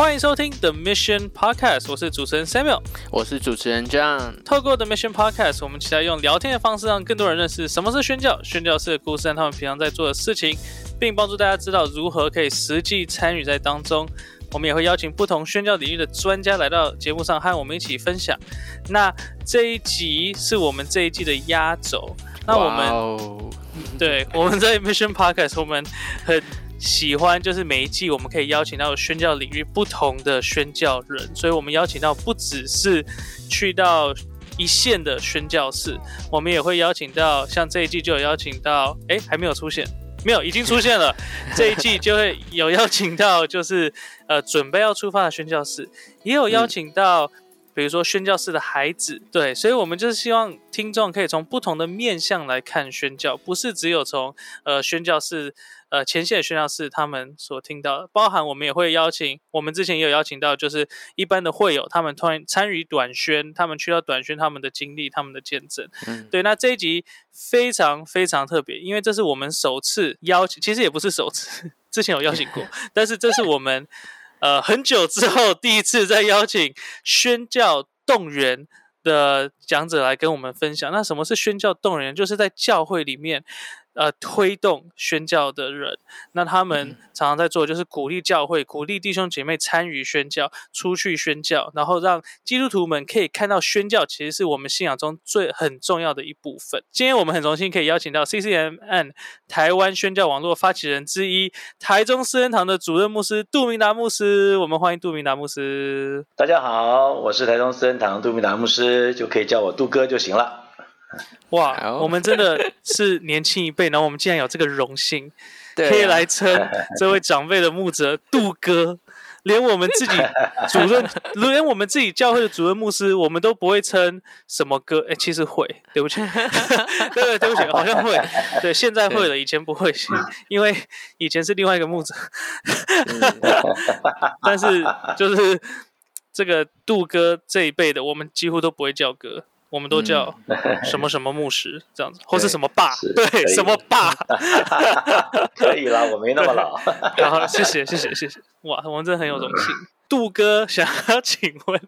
欢迎收听 The Mission Podcast，我是主持人 Samuel，我是主持人 John。透过 The Mission Podcast，我们期待用聊天的方式，让更多人认识什么是宣教、宣教士的故事和他们平常在做的事情，并帮助大家知道如何可以实际参与在当中。我们也会邀请不同宣教领域的专家来到节目上和我们一起分享。那这一集是我们这一季的压轴。那我们对我们在 Mission Podcast，我们很喜欢就是每一季我们可以邀请到宣教领域不同的宣教人，所以我们邀请到不只是去到一线的宣教士，我们也会邀请到像这一季就有邀请到，哎，还没有出现。没有，已经出现了。这一季就会有邀请到，就是呃，准备要出发的宣教士，也有邀请到。比如说宣教士的孩子，对，所以我们就是希望听众可以从不同的面向来看宣教，不是只有从呃宣教士呃前线的宣教士他们所听到的，包含我们也会邀请，我们之前也有邀请到，就是一般的会友，他们突然参与短宣，他们去到短宣他们的经历，他们的见证，嗯，对，那这一集非常非常特别，因为这是我们首次邀请，其实也不是首次，之前有邀请过，但是这是我们。呃，很久之后，第一次在邀请宣教动员的讲者来跟我们分享。那什么是宣教动员？就是在教会里面。呃，推动宣教的人，那他们常常在做，就是鼓励教会，鼓励弟兄姐妹参与宣教，出去宣教，然后让基督徒们可以看到宣教其实是我们信仰中最很重要的一部分。今天我们很荣幸可以邀请到 CCMN 台湾宣教网络发起人之一，台中私恩堂的主任牧师杜明达牧师。我们欢迎杜明达牧师。大家好，我是台中私恩堂杜明达牧师，就可以叫我杜哥就行了。哇，我们真的是年轻一辈，然后我们竟然有这个荣幸，可以来称这位长辈的牧者杜哥，连我们自己主任，连我们自己教会的主任牧师，我们都不会称什么哥，哎，其实会，对不起，对对，对不起，好像会，对，现在会了，以前不会，因为以前是另外一个牧者，但是就是这个杜哥这一辈的，我们几乎都不会叫哥。我们都叫 什么什么牧师这样子，或是什么爸，对，什么爸，可以了，我没那么老。然后，谢谢，谢谢，谢谢。哇，我们真的很有荣幸。杜哥想要请问，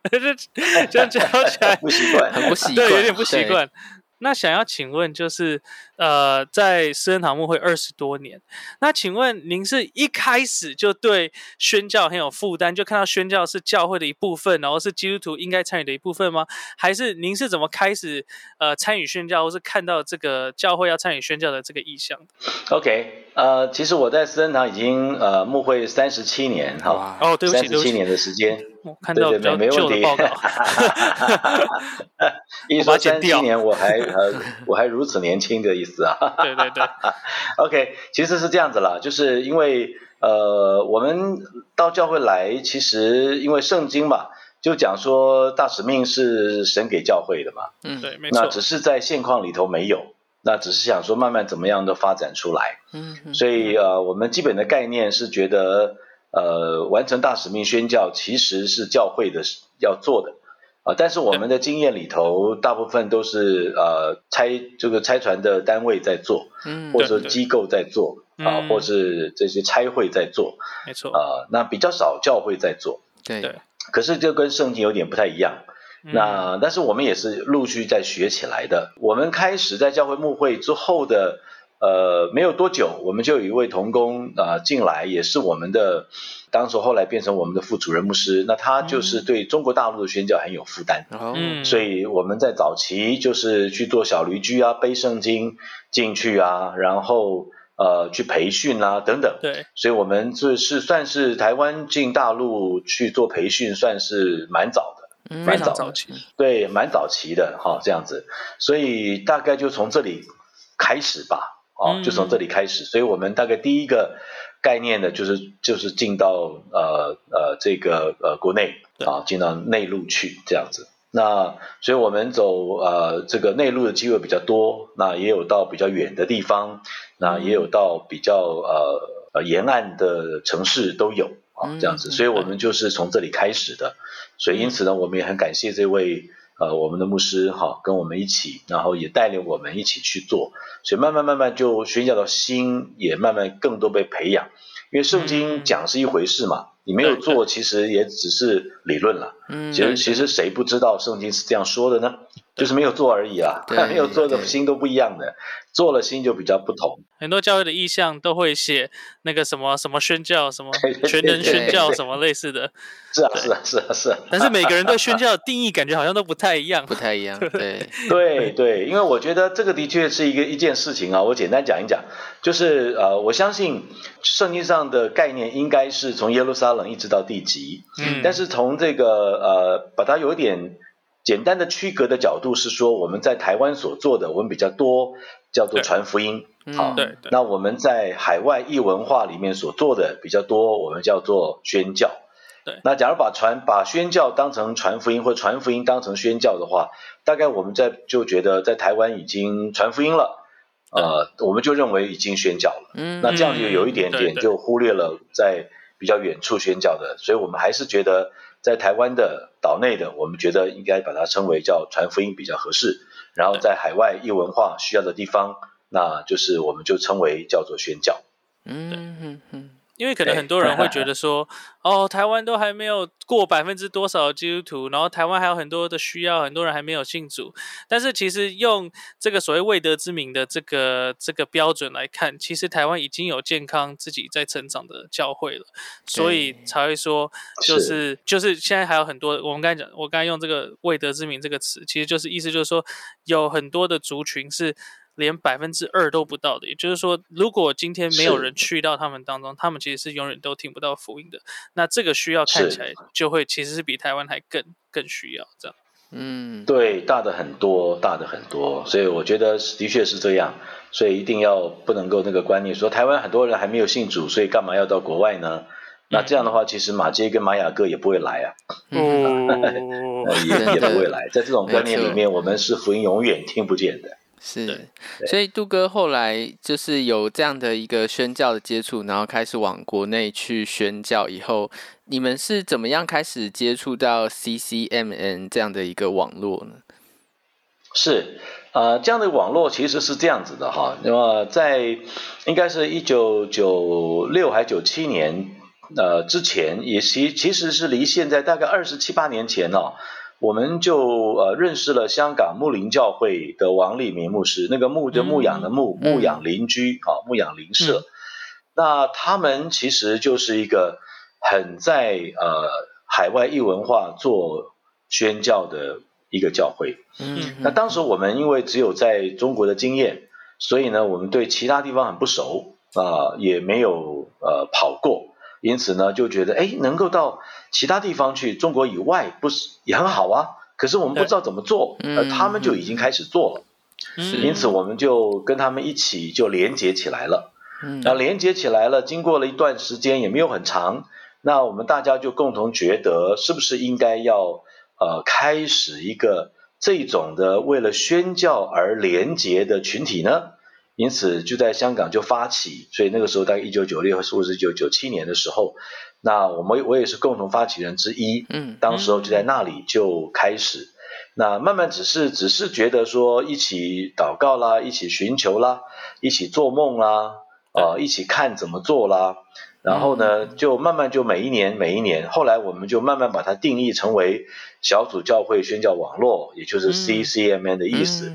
这样讲起来不习惯，很不习惯，对，有点不习惯。那想要请问，就是呃，在私人堂牧会二十多年，那请问您是一开始就对宣教很有负担，就看到宣教是教会的一部分，然后是基督徒应该参与的一部分吗？还是您是怎么开始呃参与宣教，或是看到这个教会要参与宣教的这个意向？OK，呃，其实我在私人堂已经呃牧会三十七年，哈，哦，对不起，三十七年的时间。看到比较旧的报告，一说三七年，我还呃 我还如此年轻的意思啊。对对对。OK，其实是这样子啦，就是因为呃我们到教会来，其实因为圣经嘛，就讲说大使命是神给教会的嘛。嗯，对，没错。那只是在现况里头没有，那只是想说慢慢怎么样的发展出来。嗯。所以呃我们基本的概念是觉得。呃，完成大使命宣教其实是教会的要做的啊，但是我们的经验里头，大部分都是呃拆这个拆船的单位在做，嗯，或者机构在做啊，或是这些拆会在做，没错。啊，那比较少教会在做，对，可是这跟圣经有点不太一样，那但是我们也是陆续在学起来的，我们开始在教会牧会之后的。呃，没有多久，我们就有一位童工啊进来，也是我们的，当时后来变成我们的副主任牧师。那他就是对中国大陆的宣教很有负担，嗯，所以我们在早期就是去做小驴驹啊，背圣经进去啊，然后呃去培训啊等等。对，所以我们这是算是台湾进大陆去做培训，算是蛮早的，蛮早期，对，蛮早期的哈，这样子，所以大概就从这里开始吧。哦，就从这里开始，所以我们大概第一个概念呢，就是就是进到呃呃这个呃国内啊，进到内陆去这样子。那所以我们走呃这个内陆的机会比较多，那也有到比较远的地方，那也有到比较呃呃沿岸的城市都有啊这样子。所以我们就是从这里开始的，所以因此呢，我们也很感谢这位。呃，我们的牧师哈跟我们一起，然后也带领我们一起去做，所以慢慢慢慢就宣教的心也慢慢更多被培养。因为圣经讲是一回事嘛，你没有做，其实也只是理论了。嗯，其实其实谁不知道圣经是这样说的呢？就是没有做而已啦啊，没有做的心都不一样的，做了心就比较不同。很多教会的意向都会写那个什么什么宣教，什么全能宣教，什么类似的。是啊，是啊，是啊，是啊。但是每个人对宣教的定义感觉好像都不太一样，不太一样。对对 对，因为我觉得这个的确是一个一件事情啊。我简单讲一讲，就是呃，我相信圣经上的概念应该是从耶路撒冷一直到地极。嗯。但是从这个呃，把它有一点。简单的区隔的角度是说，我们在台湾所做的，我们比较多叫做传福音，好，对。那我们在海外异文化里面所做的比较多，我们叫做宣教。对。那假如把传把宣教当成传福音，或传福音当成宣教的话，大概我们在就觉得在台湾已经传福音了，呃，我们就认为已经宣教了。嗯。那这样就有一点点就忽略了在比较远处宣教的，所以我们还是觉得。在台湾的岛内的，我们觉得应该把它称为叫传福音比较合适。然后在海外异文化需要的地方，那就是我们就称为叫做宣教。嗯哼哼。因为可能很多人会觉得说，哦，台湾都还没有过百分之多少基督徒，然后台湾还有很多的需要，很多人还没有信主。但是其实用这个所谓未得之名的这个这个标准来看，其实台湾已经有健康自己在成长的教会了，所以才会说，就是就是现在还有很多，我们刚才讲，我刚才用这个未得之名这个词，其实就是意思就是说，有很多的族群是。连百分之二都不到的，也就是说，如果今天没有人去到他们当中，他们其实是永远都听不到福音的。那这个需要看起来就会其实是比台湾还更更需要这样。嗯，对，大的很多，大的很多，所以我觉得的确是这样。所以一定要不能够那个观念说台湾很多人还没有信主，所以干嘛要到国外呢？那这样的话，其实马街跟玛雅哥也不会来啊，嗯 也也不会来。在这种观念里面，我们是福音永远听不见的。是，所以杜哥后来就是有这样的一个宣教的接触，然后开始往国内去宣教。以后你们是怎么样开始接触到 CCMN 这样的一个网络呢？是，呃，这样的网络其实是这样子的哈。那么在应该是一九九六还九七年呃之前，也其其实是离现在大概二十七八年前哦。我们就呃认识了香港牧林教会的王立明牧师，那个牧就牧养的牧，牧养邻居啊，牧养邻舍。那他们其实就是一个很在呃海外异文化做宣教的一个教会。嗯，那当时我们因为只有在中国的经验，所以呢，我们对其他地方很不熟啊，也没有呃跑过。因此呢，就觉得哎，能够到其他地方去，中国以外不是也很好啊？可是我们不知道怎么做，而他们就已经开始做了。因此我们就跟他们一起就连接起来了。那连接起来了，经过了一段时间，也没有很长。那我们大家就共同觉得，是不是应该要呃开始一个这种的为了宣教而连结的群体呢？因此就在香港就发起，所以那个时候大概一九九六或是一九九七年的时候，那我们我也是共同发起人之一。嗯，当时候就在那里就开始，那慢慢只是只是觉得说一起祷告啦，一起寻求啦，一起做梦啦，呃，一起看怎么做啦。然后呢，就慢慢就每一年每一年，后来我们就慢慢把它定义成为小组教会宣教网络，也就是 CCMN 的意思。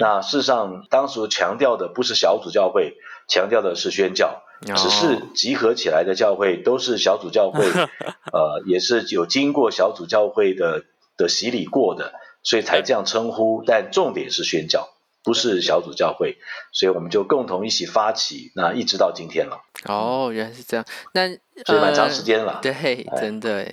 那事实上，当时强调的不是小组教会，强调的是宣教，只是集合起来的教会都是小组教会，呃，也是有经过小组教会的的洗礼过的，所以才这样称呼。但重点是宣教。不是小组教会，所以我们就共同一起发起，那一直到今天了。哦，原来是这样，那所以蛮长时间了。对，真的。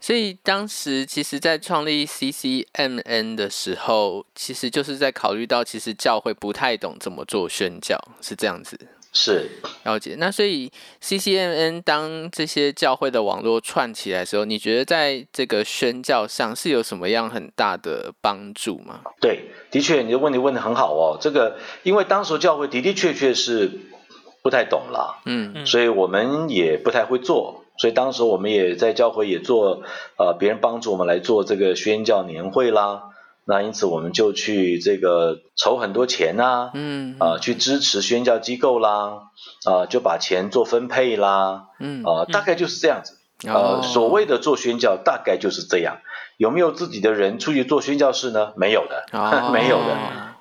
所以当时其实，在创立 CCMN 的时候，其实就是在考虑到，其实教会不太懂怎么做宣教，是这样子。是了解，那所以 CCMN 当这些教会的网络串起来的时候，你觉得在这个宣教上是有什么样很大的帮助吗？对，的确，你的问题问的很好哦。这个因为当时教会的的确确是不太懂了，嗯，所以我们也不太会做，所以当时我们也在教会也做，呃，别人帮助我们来做这个宣教年会啦。那因此我们就去这个筹很多钱呐，嗯，啊，去支持宣教机构啦，啊，就把钱做分配啦，嗯，啊，大概就是这样子。呃，所谓的做宣教，大概就是这样。有没有自己的人出去做宣教士呢？没有的，没有的。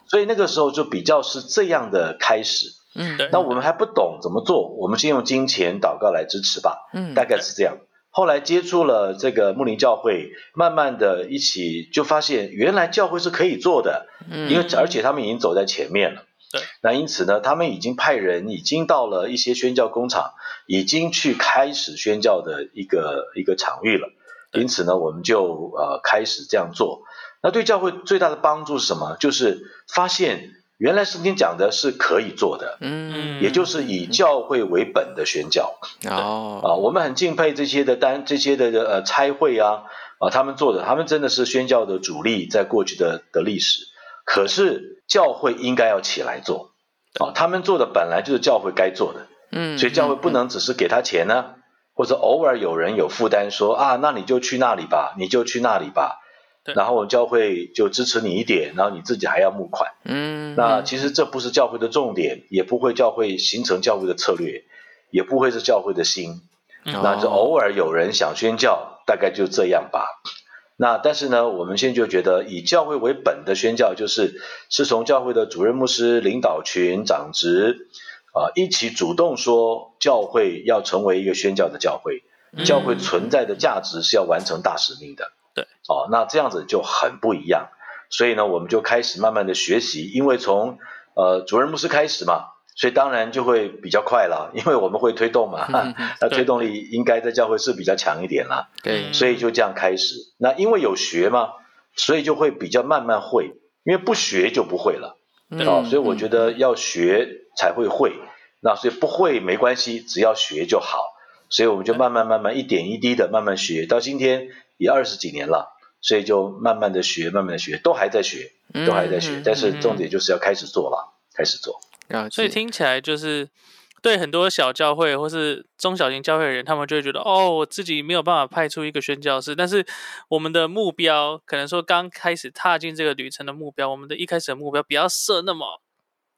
所以那个时候就比较是这样的开始。嗯，对。那我们还不懂怎么做，我们先用金钱祷告来支持吧。嗯，大概是这样。后来接触了这个牧林教会，慢慢的一起就发现，原来教会是可以做的。嗯，因为而且他们已经走在前面了。对。那因此呢，他们已经派人，已经到了一些宣教工厂，已经去开始宣教的一个一个场域了。因此呢，我们就呃开始这样做。那对教会最大的帮助是什么？就是发现。原来圣经讲的是可以做的，嗯，也就是以教会为本的宣教。哦，啊，我们很敬佩这些的单，这些的呃差会啊，啊，他们做的，他们真的是宣教的主力，在过去的的历史。可是教会应该要起来做，啊，他们做的本来就是教会该做的，嗯，所以教会不能只是给他钱呢，或者偶尔有人有负担说啊，那你就去那里吧，你就去那里吧。然后我们教会就支持你一点，然后你自己还要募款。嗯，那其实这不是教会的重点，也不会教会形成教会的策略，也不会是教会的心。那就偶尔有人想宣教，大概就这样吧。那但是呢，我们现在就觉得以教会为本的宣教，就是是从教会的主任牧师、领导群、长职啊一起主动说，教会要成为一个宣教的教会，教会存在的价值是要完成大使命的。对，哦，那这样子就很不一样，所以呢，我们就开始慢慢的学习，因为从呃主任牧师开始嘛，所以当然就会比较快了，因为我们会推动嘛，那推动力应该在教会是比较强一点啦，对，所以就这样开始。那因为有学嘛，所以就会比较慢慢会，因为不学就不会了，哦，所以我觉得要学才会会，那所以不会没关系，只要学就好，所以我们就慢慢慢慢一点一滴的慢慢学，到今天。也二十几年了，所以就慢慢的学，慢慢的学，都还在学，都还在学。但是重点就是要开始做了，开始做。啊所以听起来就是对很多小教会或是中小型教会的人，他们就会觉得哦，我自己没有办法派出一个宣教士。但是我们的目标，可能说刚开始踏进这个旅程的目标，我们的一开始的目标不要设那么。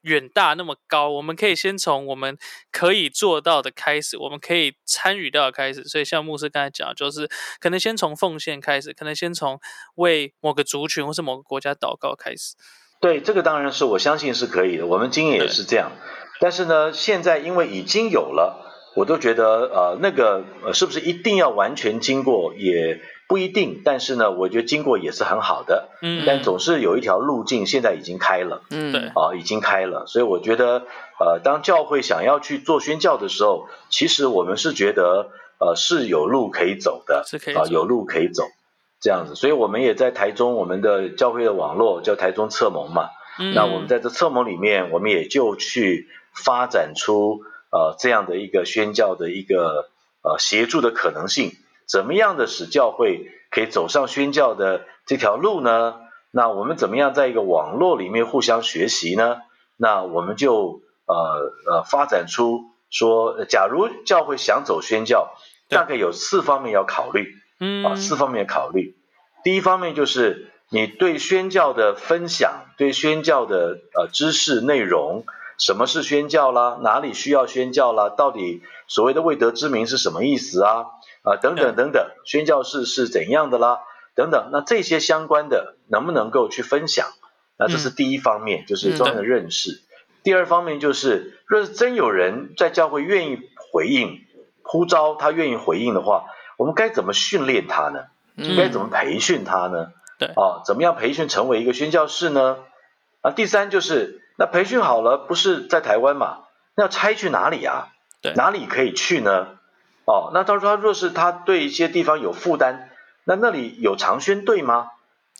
远大那么高，我们可以先从我们可以做到的开始，我们可以参与到的开始。所以像牧师刚才讲，就是可能先从奉献开始，可能先从为某个族群或是某个国家祷告开始。对，这个当然是我相信是可以的，我们经验也是这样。但是呢，现在因为已经有了，我都觉得呃，那个呃，是不是一定要完全经过也？不一定，但是呢，我觉得经过也是很好的。嗯，但总是有一条路径，现在已经开了。嗯，对，啊，已经开了。所以我觉得，呃，当教会想要去做宣教的时候，其实我们是觉得，呃，是有路可以走的，是可以啊，有路可以走，这样子。所以我们也在台中，我们的教会的网络叫台中策盟嘛。嗯，那我们在这策盟里面，我们也就去发展出呃这样的一个宣教的一个呃协助的可能性。怎么样的使教会可以走上宣教的这条路呢？那我们怎么样在一个网络里面互相学习呢？那我们就呃呃发展出说，假如教会想走宣教，大概有四方面要考虑，嗯啊四方面考虑。第一方面就是你对宣教的分享，对宣教的呃知识内容，什么是宣教啦？哪里需要宣教啦？到底所谓的未得之名是什么意思啊？啊，等等等等，宣教士是怎样的啦？等等，那这些相关的能不能够去分享？那这是第一方面，就是专门的认识。第二方面就是，若是真有人在教会愿意回应呼召，他愿意回应的话，我们该怎么训练他呢？该怎么培训他呢？对，啊，怎么样培训成为一个宣教士呢？啊，第三就是，那培训好了，不是在台湾嘛？那要拆去哪里啊？对，哪里可以去呢？哦，那他说他若是他对一些地方有负担，那那里有长宣队吗？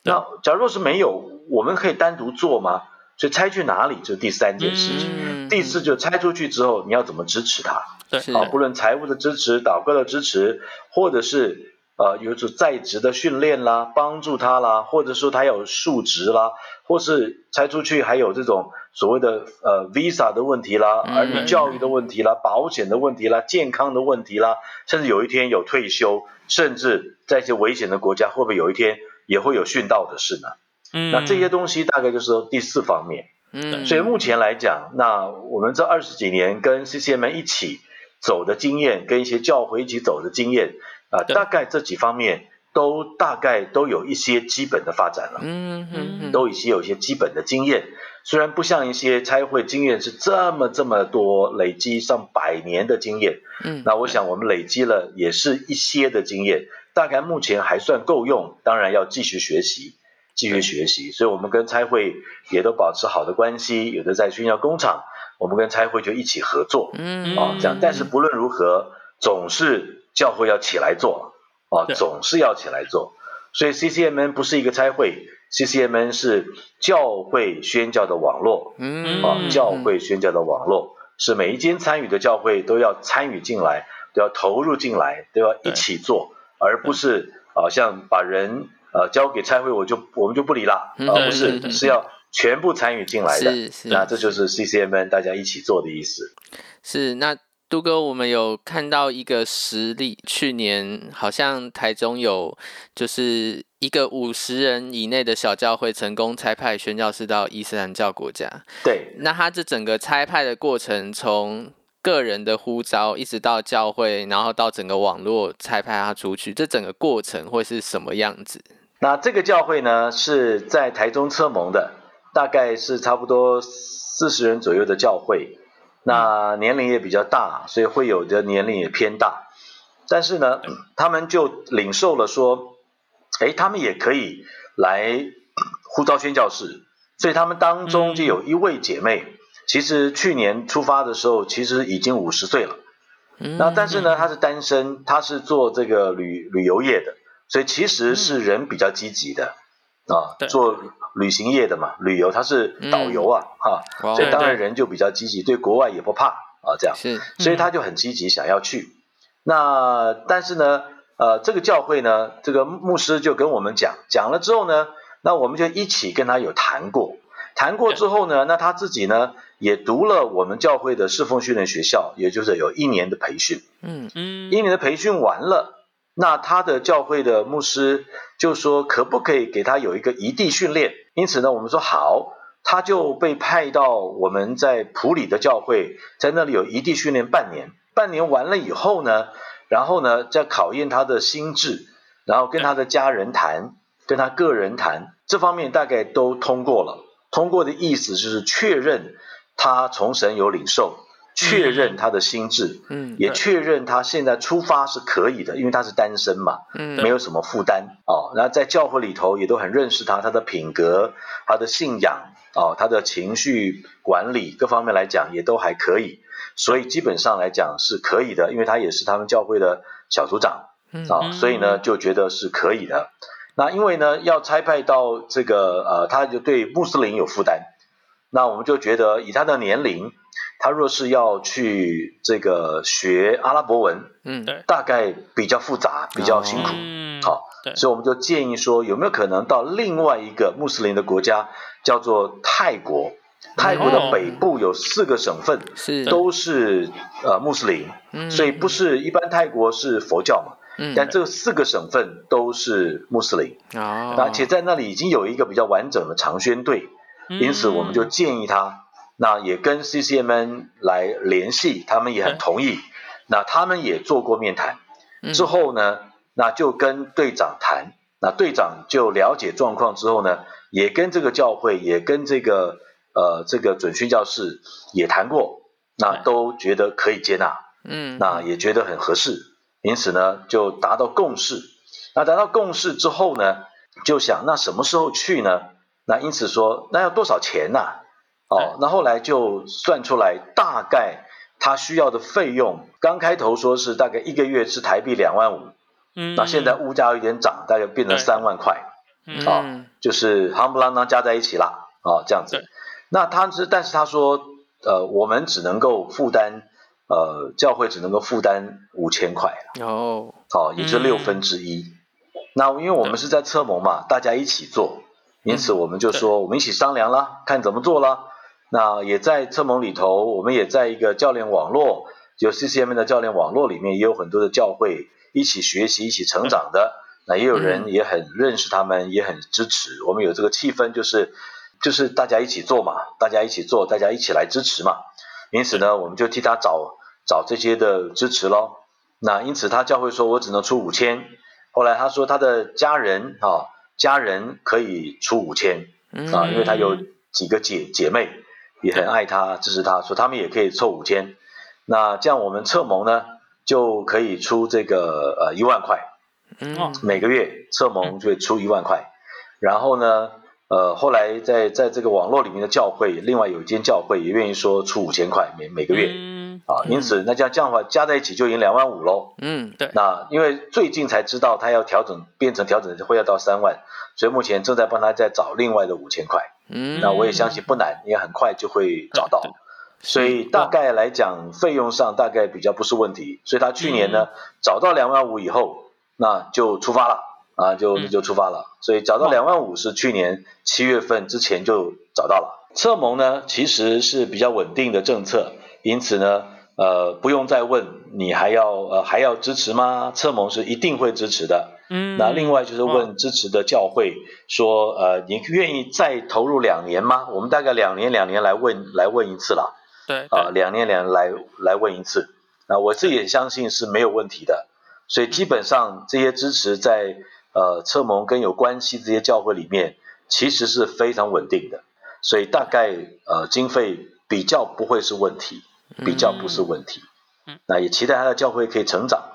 那假如若是没有，我们可以单独做吗？所以拆去哪里，这是第三件事情。第四就拆出去之后，你要怎么支持他？对，啊，不论财务的支持、导购的支持，或者是。呃，有种在职的训练啦，帮助他啦，或者说他有数值啦，或是拆出去还有这种所谓的呃 visa 的问题啦，儿女教育的问题啦，保险的问题啦，健康的问题啦，甚至有一天有退休，甚至在一些危险的国家，会不会有一天也会有殉道的事呢？嗯，那这些东西大概就是第四方面。嗯，所以目前来讲，那我们这二十几年跟 CCM 一起走的经验，跟一些教会一起走的经验。啊，大概这几方面都大概都有一些基本的发展了，嗯嗯嗯，都已经有一些基本的经验。虽然不像一些拆会经验是这么这么多，累积上百年的经验，嗯，那我想我们累积了也是一些的经验，大概目前还算够用，当然要继续学习，继续学习。所以我们跟差会也都保持好的关系，有的在炫耀工厂，我们跟差会就一起合作，嗯。啊，这样。但是不论如何，总是教会要起来做，啊，总是要起来做。所以 CCMN 不是一个差会，CCMN 是教会宣教的网络，嗯啊，嗯教会宣教的网络是每一间参与的教会都要参与进来，都要投入进来，都要一起做，而不是好像把人呃交给差会我就我们就不理啦，嗯啊，对不是是要全部参与进来的，是是那这就是 CCMN 大家一起做的意思。是那。杜哥，我们有看到一个实例，去年好像台中有就是一个五十人以内的小教会成功差派宣教士到伊斯兰教国家。对，那他这整个差派的过程，从个人的呼召一直到教会，然后到整个网络差派他出去，这整个过程会是什么样子？那这个教会呢是在台中车盟的，大概是差不多四十人左右的教会。那年龄也比较大，所以会有的年龄也偏大。但是呢，他们就领受了说，哎，他们也可以来呼召宣教士，所以他们当中就有一位姐妹，其实去年出发的时候，其实已经五十岁了。嗯那但是呢，她是单身，她是做这个旅旅游业的，所以其实是人比较积极的啊对，做旅行业的嘛，旅游他是导游啊，哈，哇所以当然人就比较积极，对国外也不怕啊，这样，是。所以他就很积极想要去。那但是呢，呃，这个教会呢，这个牧师就跟我们讲，讲了之后呢，那我们就一起跟他有谈过，谈过之后呢，那他自己呢也读了我们教会的侍奉训练学校，也就是有一年的培训。嗯。嗯。一年的培训完了，那他的教会的牧师就说，可不可以给他有一个异地训练？因此呢，我们说好，他就被派到我们在普里的教会，在那里有异地训练半年。半年完了以后呢，然后呢，再考验他的心智，然后跟他的家人谈，跟他个人谈，这方面大概都通过了。通过的意思就是确认他从神有领受，确认他的心智，嗯也确认他现在出发是可以的，因为他是单身嘛，嗯没有什么负担哦。然后在教会里头也都很认识他，他的品格、他的信仰哦，他的情绪管理各方面来讲也都还可以，所以基本上来讲是可以的，因为他也是他们教会的小组长嗯啊、嗯所以呢就觉得是可以的。那因为呢要差派到这个呃，他就对穆斯林有负担，那我们就觉得以他的年龄，他若是要去这个学阿拉伯文，嗯对。大概比较复杂，比较辛苦。嗯好，对。所以我们就建议说，有没有可能到另外一个穆斯林的国家，叫做泰国？泰国的北部有四个省份，是。都是呃穆斯林，嗯。所以不是一般泰国是佛教嘛，嗯。但这四个省份都是穆斯林，哦，而且在那里已经有一个比较完整的长宣队，因此我们就建议他，那也跟 CCMN 来联系，他们也很同意，那他们也做过面谈，嗯。之后呢，那就跟队长谈，那队长就了解状况之后呢，也跟这个教会，也跟这个呃这个准训教士也谈过，那都觉得可以接纳，嗯。那也觉得很合适，因此呢就达到共识。那达到共识之后呢，就想那什么时候去呢？那因此说那要多少钱呐、哦，那后来就算出来大概他需要的费用，刚开头说是大概一个月是台币两万五，嗯。那现在物价有点涨，大概变成三万块，嗯。啊嗯就是夯不啷当加在一起啦，啊，这样子。那他是，但是他说，呃，我们只能够负担，呃，教会只能够负担五千块，哦。好、也就六嗯。分之一。那因为我们是在侧盟嘛，大家一起做，因此我们就说，我们一起商量啦，看怎么做啦。那也在车盟里头，我们也在一个教练网络，有 CCM 的教练网络里面，也有很多的教会一起学习、一起成长的。那也有人也很认识他们，也很支持。我们有这个气氛，就是就是大家一起做嘛，大家一起做，大家一起来支持嘛。因此呢，我们就替他找找这些的支持喽。那因此他教会说我只能出五千，后来他说他的家人啊，家人可以出五千啊，因为他有几个姐姐妹也很爱他支持他，说他们也可以凑五千，那这样我们策盟呢就可以出这个呃一万块，嗯。每个月策盟就会出一万块，然后呢。呃，后来在在这个网络里面的教会，另外有一间教会也愿意说出五千块每每个月嗯，啊，因此那这样这样的话加在一起就已经两万五喽。嗯对那因为最近才知道他要调整变成调整会要到三万，所以目前正在帮他再找另外的五千块。嗯，那我也相信不难，也很快就会找到对。所以大概来讲，费用上大概比较不是问题。所以他去年呢找到两万五以后，那就出发了啊，就嗯就出发了。所以找到哇两万五是去年七月份之前就找到了。策盟呢其实是比较稳定的政策，因此呢。呃，不用再问，你还要呃还要支持吗？策盟是一定会支持的。嗯，那另外就是问支持的教会说，呃，你愿意再投入两年吗？我们大概两年两年来问来问一次了，对啊、对，两年两年来来问一次。那我自己也相信是没有问题的，所以基本上这些支持在呃侧盟跟有关系这些教会里面，其实是非常稳定的，所以大概呃经费比较不会是问题，比较不是问题。嗯那也期待他的教会可以成长，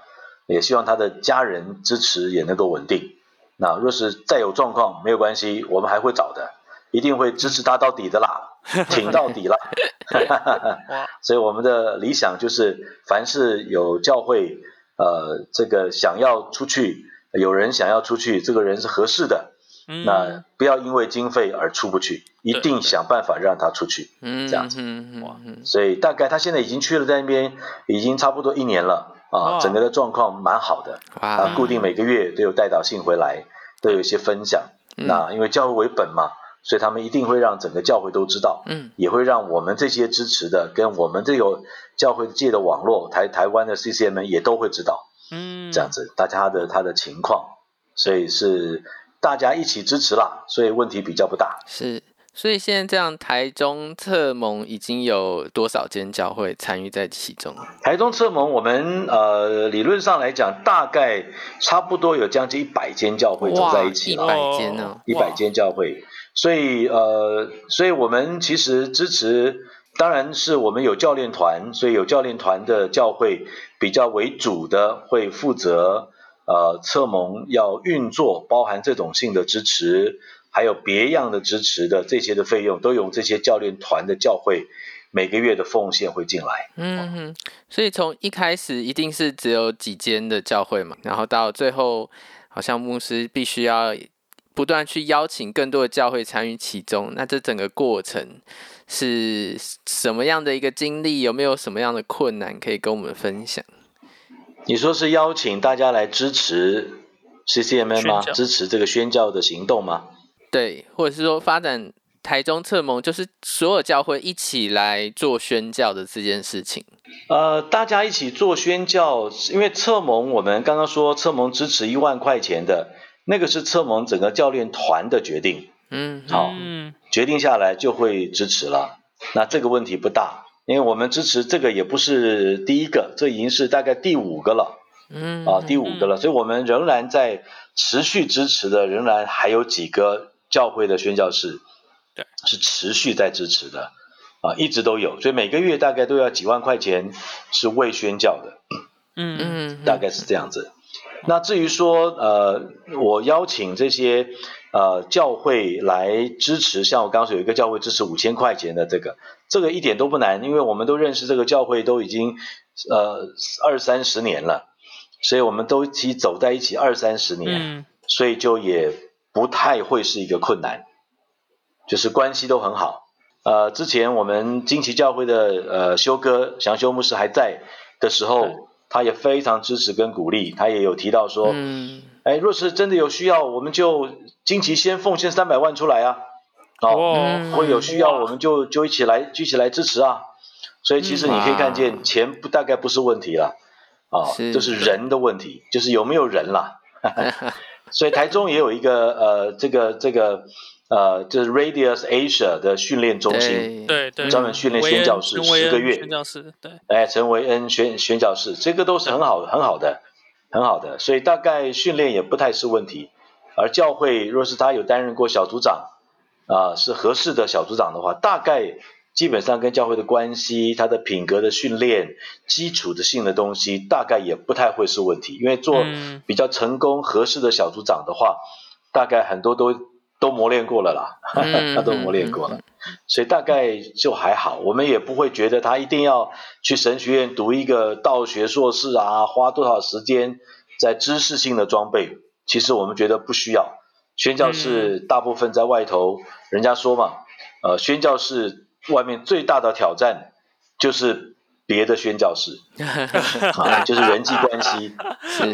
也希望他的家人支持也能够稳定。那若是再有状况，没有关系，我们还会找的，一定会支持他到底的啦，挺到底啦。哇，所以我们的理想就是，凡是有教会，呃，这个想要出去，有人想要出去，这个人是合适的，嗯。那不要因为经费而出不去，一定想办法让他出去。嗯这样子。嗯哇嗯所以大概他现在已经去了，在那边已经差不多一年了哇。啊，整个的状况蛮好的啊，固定每个月都有带导信回来，都有一些分享。嗯。那因为教会为本嘛，所以他们一定会让整个教会都知道，嗯。也会让我们这些支持的跟我们这个教会界的网络台台湾的 CCM 也都会知道嗯，这样子，大家的他的情况，所以是大家一起支持啦，所以问题比较不大。是。所以现在这样，台中侧盟已经有多少间教会参与在其中？台中侧盟，我们呃理论上来讲，大概差不多有将近一百间教会走在一起了，一百间呢？一百间教会，所以呃，所以我们其实支持，当然是我们有教练团，所以有教练团的教会比较为主的会负责呃侧盟要运作，包含这种性的支持，还有别样的支持的这些的费用，都有这些教练团的教会每个月的奉献会进来。嗯哼，所以从一开始一定是只有几间的教会嘛，然后到最后，好像牧师必须要不断去邀请更多的教会参与其中。那这整个过程是什么样的一个经历？有没有什么样的困难可以跟我们分享？你说是邀请大家来支持 CCMM 吗？支持这个宣教的行动吗？对，或者是说发展台中侧盟，就是所有教会一起来做宣教的这件事情。呃，大家一起做宣教，因为侧盟我们刚刚说侧盟支持一万块钱的那个是侧盟整个教练团的决定，嗯，好嗯决定下来就会支持了。那这个问题不大，因为我们支持这个也不是第一个，这已经是大概第五个了嗯啊，第五个了，所以我们仍然在持续支持的，仍然还有几个教会的宣教士，对，是持续在支持的啊，一直都有，所以每个月大概都要几万块钱是未宣教的。嗯嗯，大概是这样子。那至于说，呃，我邀请这些呃教会来支持，像我刚刚说有一个教会支持五千块钱的这个，这个一点都不难，因为我们都认识这个教会都已经呃二三十年了，所以我们都一起走在一起二三十年，嗯所以就也不太会是一个困难，就是关系都很好。呃，之前我们金旗教会的呃修哥祥修牧师还在的时对候，他也非常支持跟鼓励，他也有提到说，嗯哎，若是真的有需要，我们就金旗先奉献三百万出来啊，哦，哇会有需要我们就就一起来一起来支持啊。所以其实你可以看见，钱不大概不是问题了，啊、这就是人的问题，就是有没有人啦。所以台中也有一个呃，这个这个呃，就是 Radius Asia 的训练中心，对对，专门训练宣教士十个月，宣教士对，哎，陈维恩宣宣教士，这个都是很好的，很好的，很好的，所以大概训练也不太是问题。而教会若是他有担任过小组长，啊，是合适的小组长的话，大概基本上跟教会的关系，他的品格的训练，基础的性的东西，大概也不太会是问题。因为做比较成功合适的小组长的话，大概很多都都磨练过了啦，他都磨练过了，所以大概就还好。我们也不会觉得他一定要去神学院读一个道学硕士啊，花多少时间在知识性的装备。其实我们觉得不需要，宣教士大部分在外头，人家说嘛，呃，宣教士外面最大的挑战就是别的宣教士，啊，就是人际关系，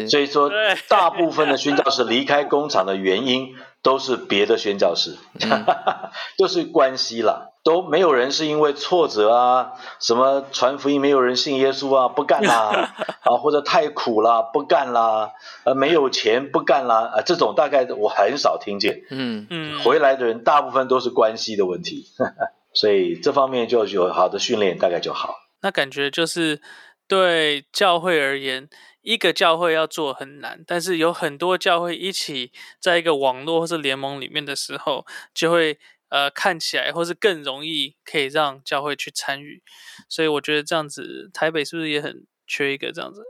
所以说大部分的宣教士离开工厂的原因都是别的宣教士，都是关系啦。都没有人是因为挫折啊，什么传福音没有人信耶稣啊，不干啦，啊或者太苦啦不干啦，呃没有钱不干啦，啊这种大概我很少听见，嗯。嗯，回来的人大部分都是关系的问题，所以这方面就有好的训练大概就好。那感觉就是对教会而言，一个教会要做很难，但是有很多教会一起在一个网络或是联盟里面的时候，就会。呃，看起来或是更容易可以让教会去参与，所以我觉得这样子，台北是不是也很缺一个这样子？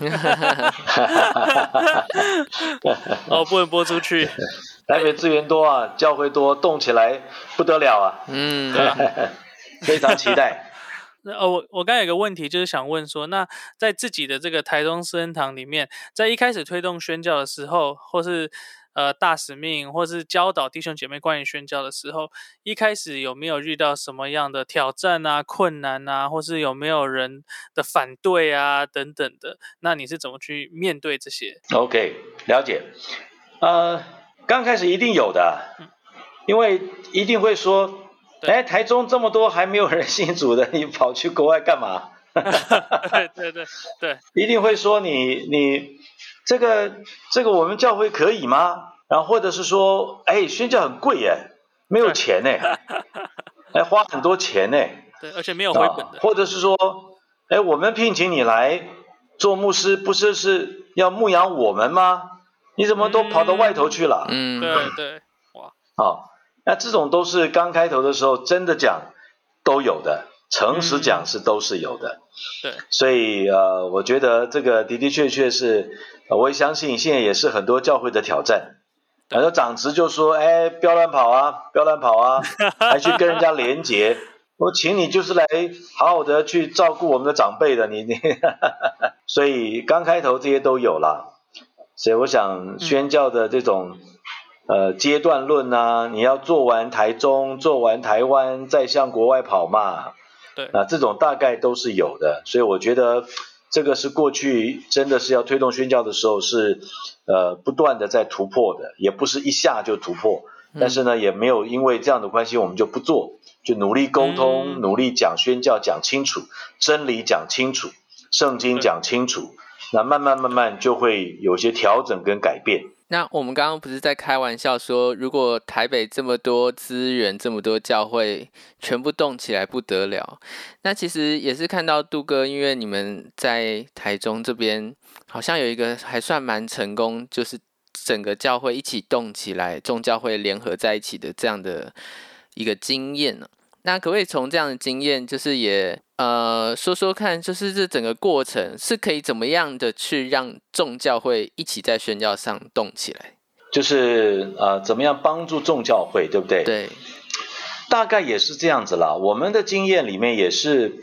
哦，不能播出去。台北资源多啊，教会多，动起来不得了啊！嗯，非常期待。那呃，我我刚有个问题，就是想问说，那在自己的这个台中私恩堂里面，在一开始推动宣教的时候，或是呃，大使命，或是教导弟兄姐妹关于宣教的时候，一开始有没有遇到什么样的挑战啊、困难啊，或是有没有人的反对啊等等的？那你是怎么去面对这些？OK，了解。呃，刚开始一定有的，因为一定会说，哎，台中这么多还没有人信主的，你跑去国外干嘛？对对对对，一定会说你你。这个这个我们教会可以吗？然后或者是说，哎，宣教很贵哎，没有钱哎，哎，花很多钱哎，对，而且没有回本的。或者是说，哎，我们聘请你来做牧师，不是是要牧养我们吗？你怎么都跑到外头去了？嗯，对对，哇，好，那这种都是刚开头的时候真的讲都有的。诚实讲是都是有的，对，所以呃，我觉得这个的的确确是，我也相信现在也是很多教会的挑战。很多长职就说：“哎，不要乱跑啊，不要乱跑啊，还去跟人家连结。我请你就是来好好的去照顾我们的长辈的，你你。所以刚开头这些都有了，所以我想宣教的这种呃阶段论啊，你要做完台中，做完台湾，再向国外跑嘛。对，那这种大概都是有的，所以我觉得这个是过去真的是要推动宣教的时候是呃不断的在突破的，也不是一下就突破，但是呢也没有因为这样的关系我们就不做，就努力沟通，努力讲宣教讲清楚，真理讲清楚，圣经讲清楚，那慢慢慢慢就会有些调整跟改变。那我们刚刚不是在开玩笑说，如果台北这么多资源，这么多教会，全部动起来不得了。那其实也是看到杜哥，因为你们在台中这边好像有一个还算蛮成功，就是整个教会一起动起来，众教会联合在一起的这样的一个经验呢。那可不可以从这样的经验，就是也呃说说看，就是这整个过程是可以怎么样的去让众教会一起在宣教上动起来？就是呃怎么样帮助众教会，对不对？对，大概也是这样子啦。我们的经验里面也是，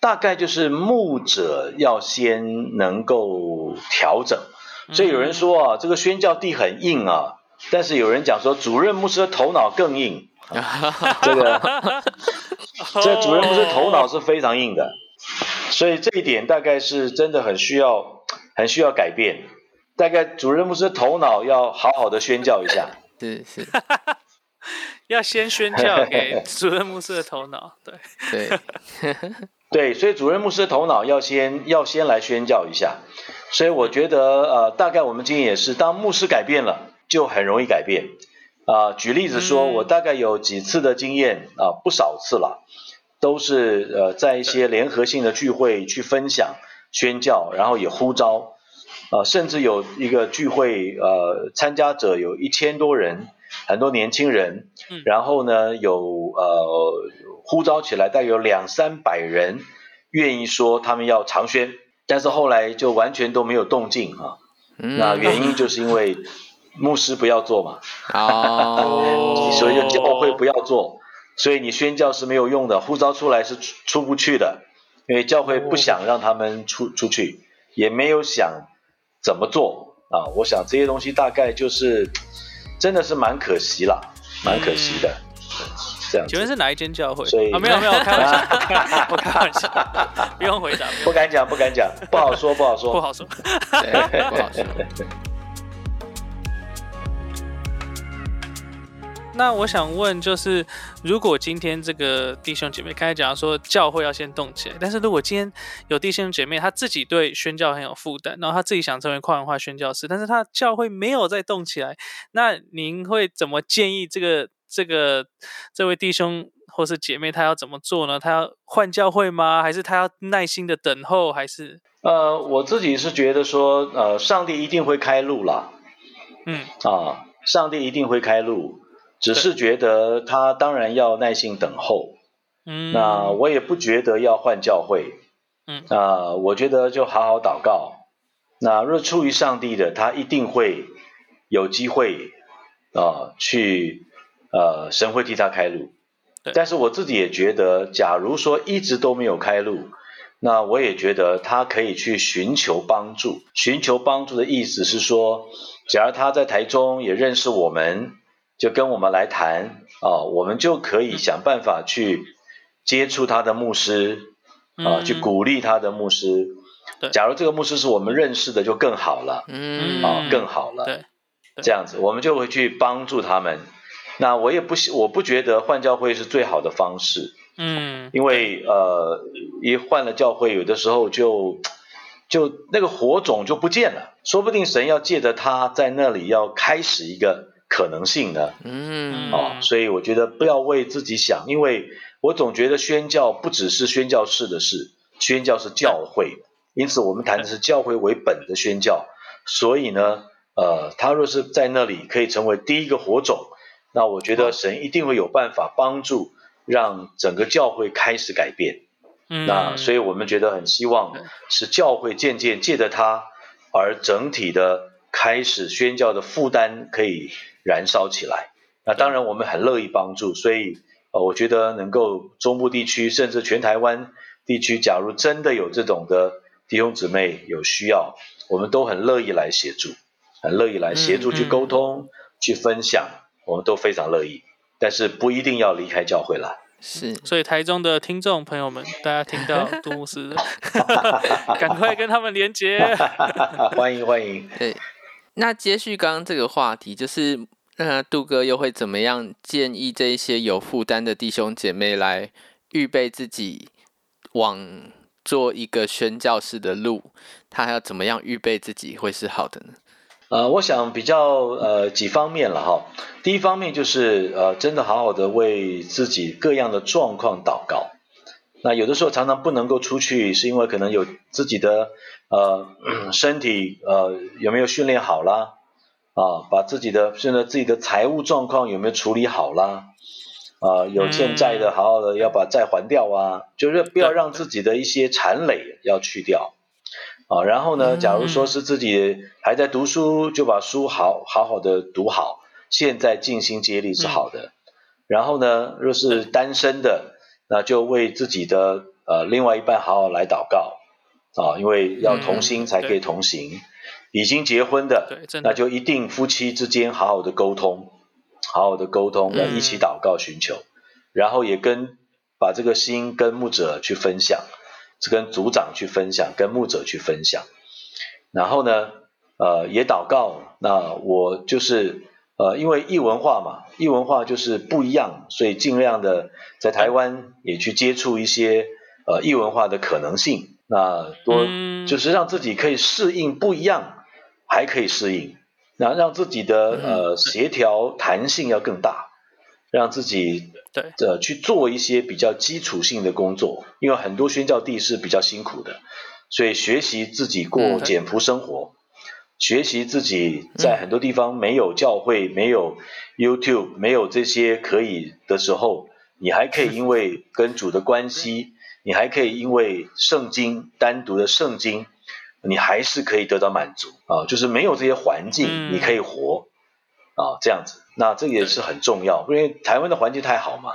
大概就是牧者要先能够调整。所以有人说啊，这个宣教地很硬啊，但是有人讲说，主任牧师的头脑更硬。这个，这主任牧师头脑是非常硬的，所以这一点大概是真的很需要，很需要改变。大概主任牧师头脑要好好的宣教一下。是是，要先宣教给主任牧师的头脑。对对 对，所以主任牧师的头脑要先要先来宣教一下。所以我觉得呃，大概我们今天也是，当牧师改变了，就很容易改变。啊，举例子说，我大概有几次的经验啊，不少次了，都是呃在一些联合性的聚会去分享宣教，然后也呼召啊，甚至有一个聚会呃参加者有一千多人，很多年轻人，然后呢有呃呼召起来大概有两三百人愿意说他们要长宣，但是后来就完全都没有动静啊，那原因就是因为。牧师不要做嘛，哦，所以就教会不要做，所以你宣教是没有用的，呼召出来是出出不去的，因为教会不想让他们出出去，也没有想怎么做。啊。我想这些东西大概就是真的是蛮可惜了，蛮可惜的。这样，请问是哪一间教会？啊，没有没有，开玩笑，我开玩笑，不用回答，不敢讲，不敢讲，不好说，不好说，不好说，不好说。那我想问，就是如果今天这个弟兄姐妹刚才讲说教会要先动起来，但是如果今天有弟兄姐妹他自己对宣教很有负担，然后他自己想成为跨文化宣教师，但是他教会没有再动起来，那您会怎么建议这个这个这位弟兄或是姐妹他要怎么做呢？他要换教会吗？还是他要耐心的等候？还是呃，我自己是觉得说，呃，上帝一定会开路啦。嗯啊，上帝一定会开路。只是觉得他当然要耐心等候，嗯，那我也不觉得要换教会，嗯，啊，我觉得就好好祷告。那若出于上帝的，他一定会有机会啊，去呃，神会替他开路。但是我自己也觉得，假如说一直都没有开路，那我也觉得他可以去寻求帮助。寻求帮助的意思是说，假如他在台中也认识我们。就跟我们来谈啊，我们就可以想办法去接触他的牧师啊，去鼓励他的牧师。假如这个牧师是我们认识的，就更好了。嗯，啊，更好了。对，这样子我们就会去帮助他们。那我也不我不觉得换教会是最好的方式。嗯，因为呃，一换了教会，有的时候就就那个火种就不见了。说不定神要借着他在那里要开始一个。可能性呢，嗯，哦，所以我觉得不要为自己想，因为我总觉得宣教不只是宣教士的事，宣教是教会，因此我们谈的是教会为本的宣教，所以呢，呃，他若是在那里可以成为第一个火种，那我觉得神一定会有办法帮助，让整个教会开始改变，嗯，那所以我们觉得很希望是教会渐渐借着他，而整体的开始宣教的负担可以。燃烧起来，那当然我们很乐意帮助，所以呃，我觉得能够中部地区甚至全台湾地区，假如真的有这种的弟兄姊妹有需要，我们都很乐意来协助，很乐意来协助去沟通、去分享，我们都非常乐意，但是不一定要离开教会来。是，所以台中的听众朋友们，大家听到 杜牧师，赶快跟他们连接，欢迎欢迎。对，那接续刚刚这个话题，就是。那杜哥又会怎么样建议这一些有负担的弟兄姐妹来预备自己往做一个宣教士的路？他要怎么样预备自己会是好的呢？呃，我想比较呃几方面了哈。第一方面就是呃真的好好的为自己各样的状况祷告。那有的时候常常不能够出去，是因为可能有自己的呃 身体呃有没有训练好啦？啊，把自己的现在自己的财务状况有没有处理好啦？啊，有欠债的，好好的要把债还掉啊，就是不要让自己的一些残累要去掉啊。然后呢，假如说是自己还在读书，就把书好好好的读好，现在尽心竭力是好的。然后呢，若是单身的，那就为自己的呃另外一半好好来祷告啊，因为要同心才可以同行。已经结婚的，那就一定夫妻之间好好的沟通，好好的沟通，来一起祷告寻求，然后也跟把这个心跟牧者去分享，跟组长去分享，跟牧者去分享，然后呢，呃，也祷告。那我就是呃，因为异文化嘛，异文化就是不一样，所以尽量的在台湾也去接触一些呃异文化的可能性，那多就是让自己可以适应不一样。还可以适应，那让自己的呃协调弹性要更大，让自己对。呃去做一些比较基础性的工作，因为很多宣教地是比较辛苦的，所以学习自己过嗯简朴生活，学习自己在很多地方没有教会、没有 YouTube、没有这些可以的时候，你还可以因为跟主的关系，你还可以因为圣经单独的圣经。你还是可以得到满足啊，就是没有这些环境，嗯你可以活啊，这样子，那这也是很重要，因为台湾的环境太好嘛，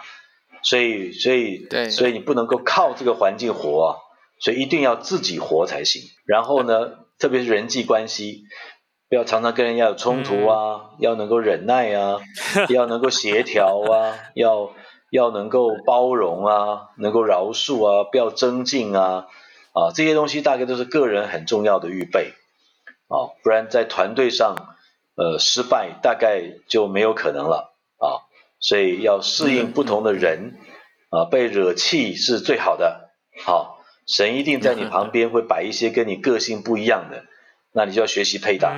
所以所以对所以你不能够靠这个环境活啊，所以一定要自己活才行。然后呢，特别是人际关系，不要常常跟人家有冲突啊，要能够忍耐啊，要能够协调啊，要要能够包容啊，能够饶恕啊，不要增进啊。啊，这些东西大概都是个人很重要的预备，啊，不然在团队上，呃，失败大概就没有可能了啊。所以要适应不同的人，啊，被惹气是最好的。好，神一定在你旁边会摆一些跟你个性不一样的，那你就要学习配搭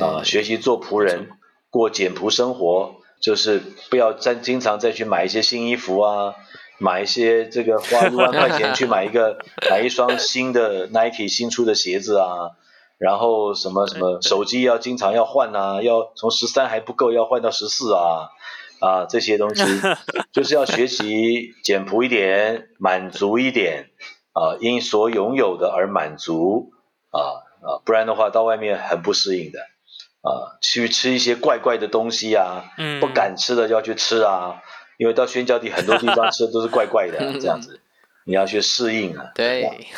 啊，学习做仆人，过简朴生活，就是不要再经常再去买一些新衣服啊。买一些这个花一万块钱去买一个 买一双新的 Nike 新出的鞋子啊，然后什么什么手机要经常要换啊，要从十三还不够要换到十四啊啊这些东西 就是要学习简朴一点，满足一点啊，因所拥有的而满足啊啊，不然的话到外面很不适应的啊，去吃一些怪怪的东西啊，嗯不敢吃的就要去吃啊。因为到宣教地很多地方 吃的都是怪怪的、啊，这样子，你要去适应啊。对，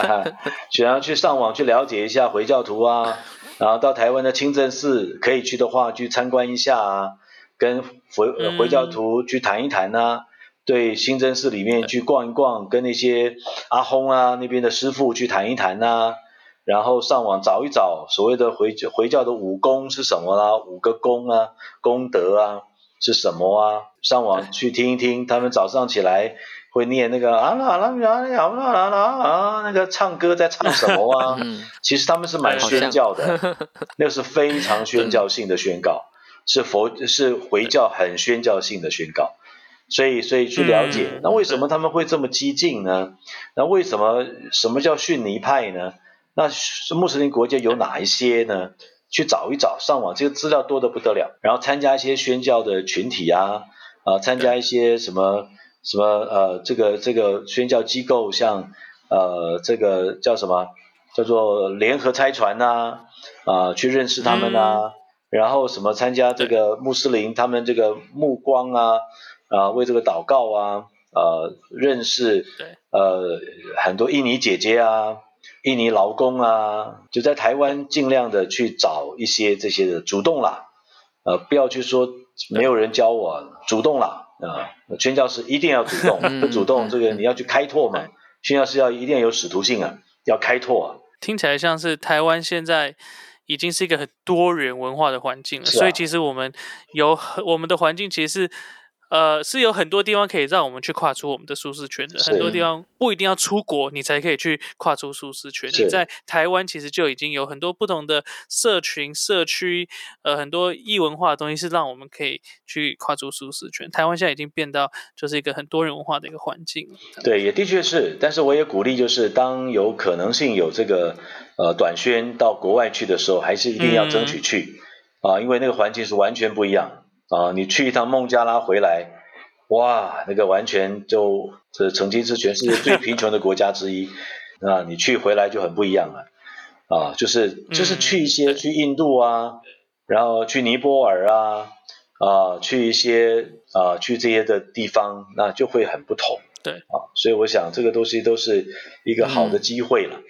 想要去上网去了解一下回教徒啊，然后到台湾的清真寺可以去的话去参观一下啊，跟回嗯回教徒去谈一谈啊，对清真寺里面去逛一逛，跟那些阿訇啊那边的师傅去谈一谈啊，然后上网找一找所谓的回回教的武功是什么啦，五个功啊，功德啊。是什么啊？上网去听一听，他们早上起来会念那个啊啦啦啦啦啦啦啊，那个唱歌在唱什么啊？嗯，其实他们是蛮宣教的，那是非常宣教性的宣告，是佛是回教很宣教性的宣告。所以，所以去了解，嗯那为什么他们会这么激进呢？那为什么什么叫逊尼派呢？那穆斯林国家有哪一些呢？去找一找，上网这个资料多得不得了。然后参加一些宣教的群体啊，啊，参加一些什么什么呃，这个这个宣教机构，像呃这个叫什么，叫做联合拆船呐，啊，去认识他们啊。然后什么参加这个穆斯林他们这个目光啊，啊，为这个祷告啊，呃，认识呃很多印尼姐姐啊。印尼劳工啊，就在台湾尽量的去找一些这些的主动啦，呃，不要去说没有人教我，主动啦啊，宣教师一定要主动，不主动这个你要去开拓嘛，宣教师要一定要有使徒性啊，要开拓啊。听起来像是台湾现在已经是一个很多元文化的环境了，啊所以其实我们有我们的环境其实是。呃，是有很多地方可以让我们去跨出我们的舒适圈的，很多地方不一定要出国，你才可以去跨出舒适圈。你在台湾其实就已经有很多不同的社群、社区，呃，很多异文化的东西是让我们可以去跨出舒适圈。台湾现在已经变到就是一个很多元文化的一个环境了。对，也的确是，但是我也鼓励，就是当有可能性有这个呃短宣到国外去的时候，还是一定要争取去啊、因为那个环境是完全不一样啊、你去一趟孟加拉回来，哇，那个完全就这曾经是全世界最贫穷的国家之一，啊，你去回来就很不一样了。啊，就是就是去一些、嗯去印度啊，然后去尼泊尔啊啊，去一些啊去这些的地方，那就会很不同。对。啊，所以我想这个东西都是一个好的机会了，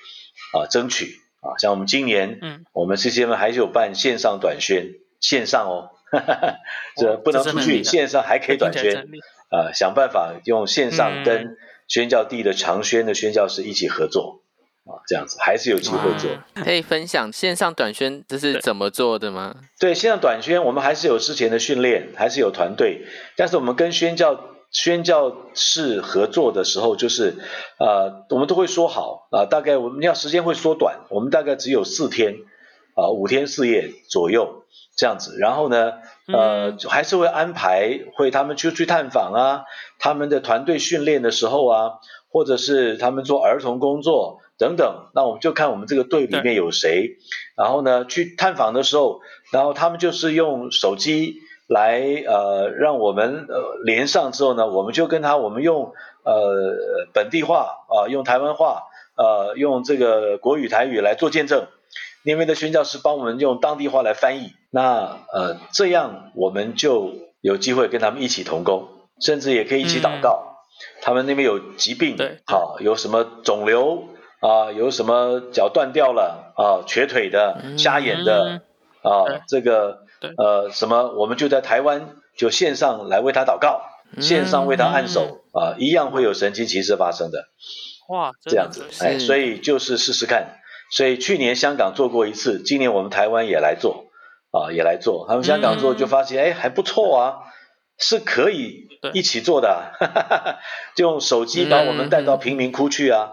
啊，争取。啊，像我们今年，嗯，我们 CCM 还是有办线上短宣，线上哦，这哦不能出去，线上还可以短宣啊，想办法用线上嗯跟宣教地的长宣的宣教师一起合作，啊，这样子还是有机会做。可以分享线上短宣这是怎么做的吗？对，线上短宣我们还是有之前的训练，还是有团队，但是我们跟宣教宣教士合作的时候，就是呃，我们都会说好啊、大概我们要时间会缩短，我们大概只有四天啊五天四夜左右这样子，然后呢，呃，还是会安排会他们去去探访啊，他们的团队训练的时候啊，或者是他们做儿童工作等等，那我们就看我们这个队里面有谁，然后呢去探访的时候，然后他们就是用手机来呃让我们呃连上之后呢，我们就跟他我们用呃本地话啊用台湾话。呃，用这个国语台语来做见证，那边的宣教师帮我们用当地话来翻译，那呃这样我们就有机会跟他们一起同工，甚至也可以一起祷告。他们那边有疾病，好有什么肿瘤啊，有什么脚断掉了啊，瘸腿的、瞎眼的啊，这个呃什么，我们就在台湾就线上来为他祷告，线上为他按手啊，一样会有神奇奇事发生的。哇，这样子，哎，所以就是试试看。所以去年香港做过一次，今年我们台湾也来做，啊，也来做。他们香港做就发现，哎，还不错啊，是可以一起做的。就用手机把我们带到贫民窟去啊，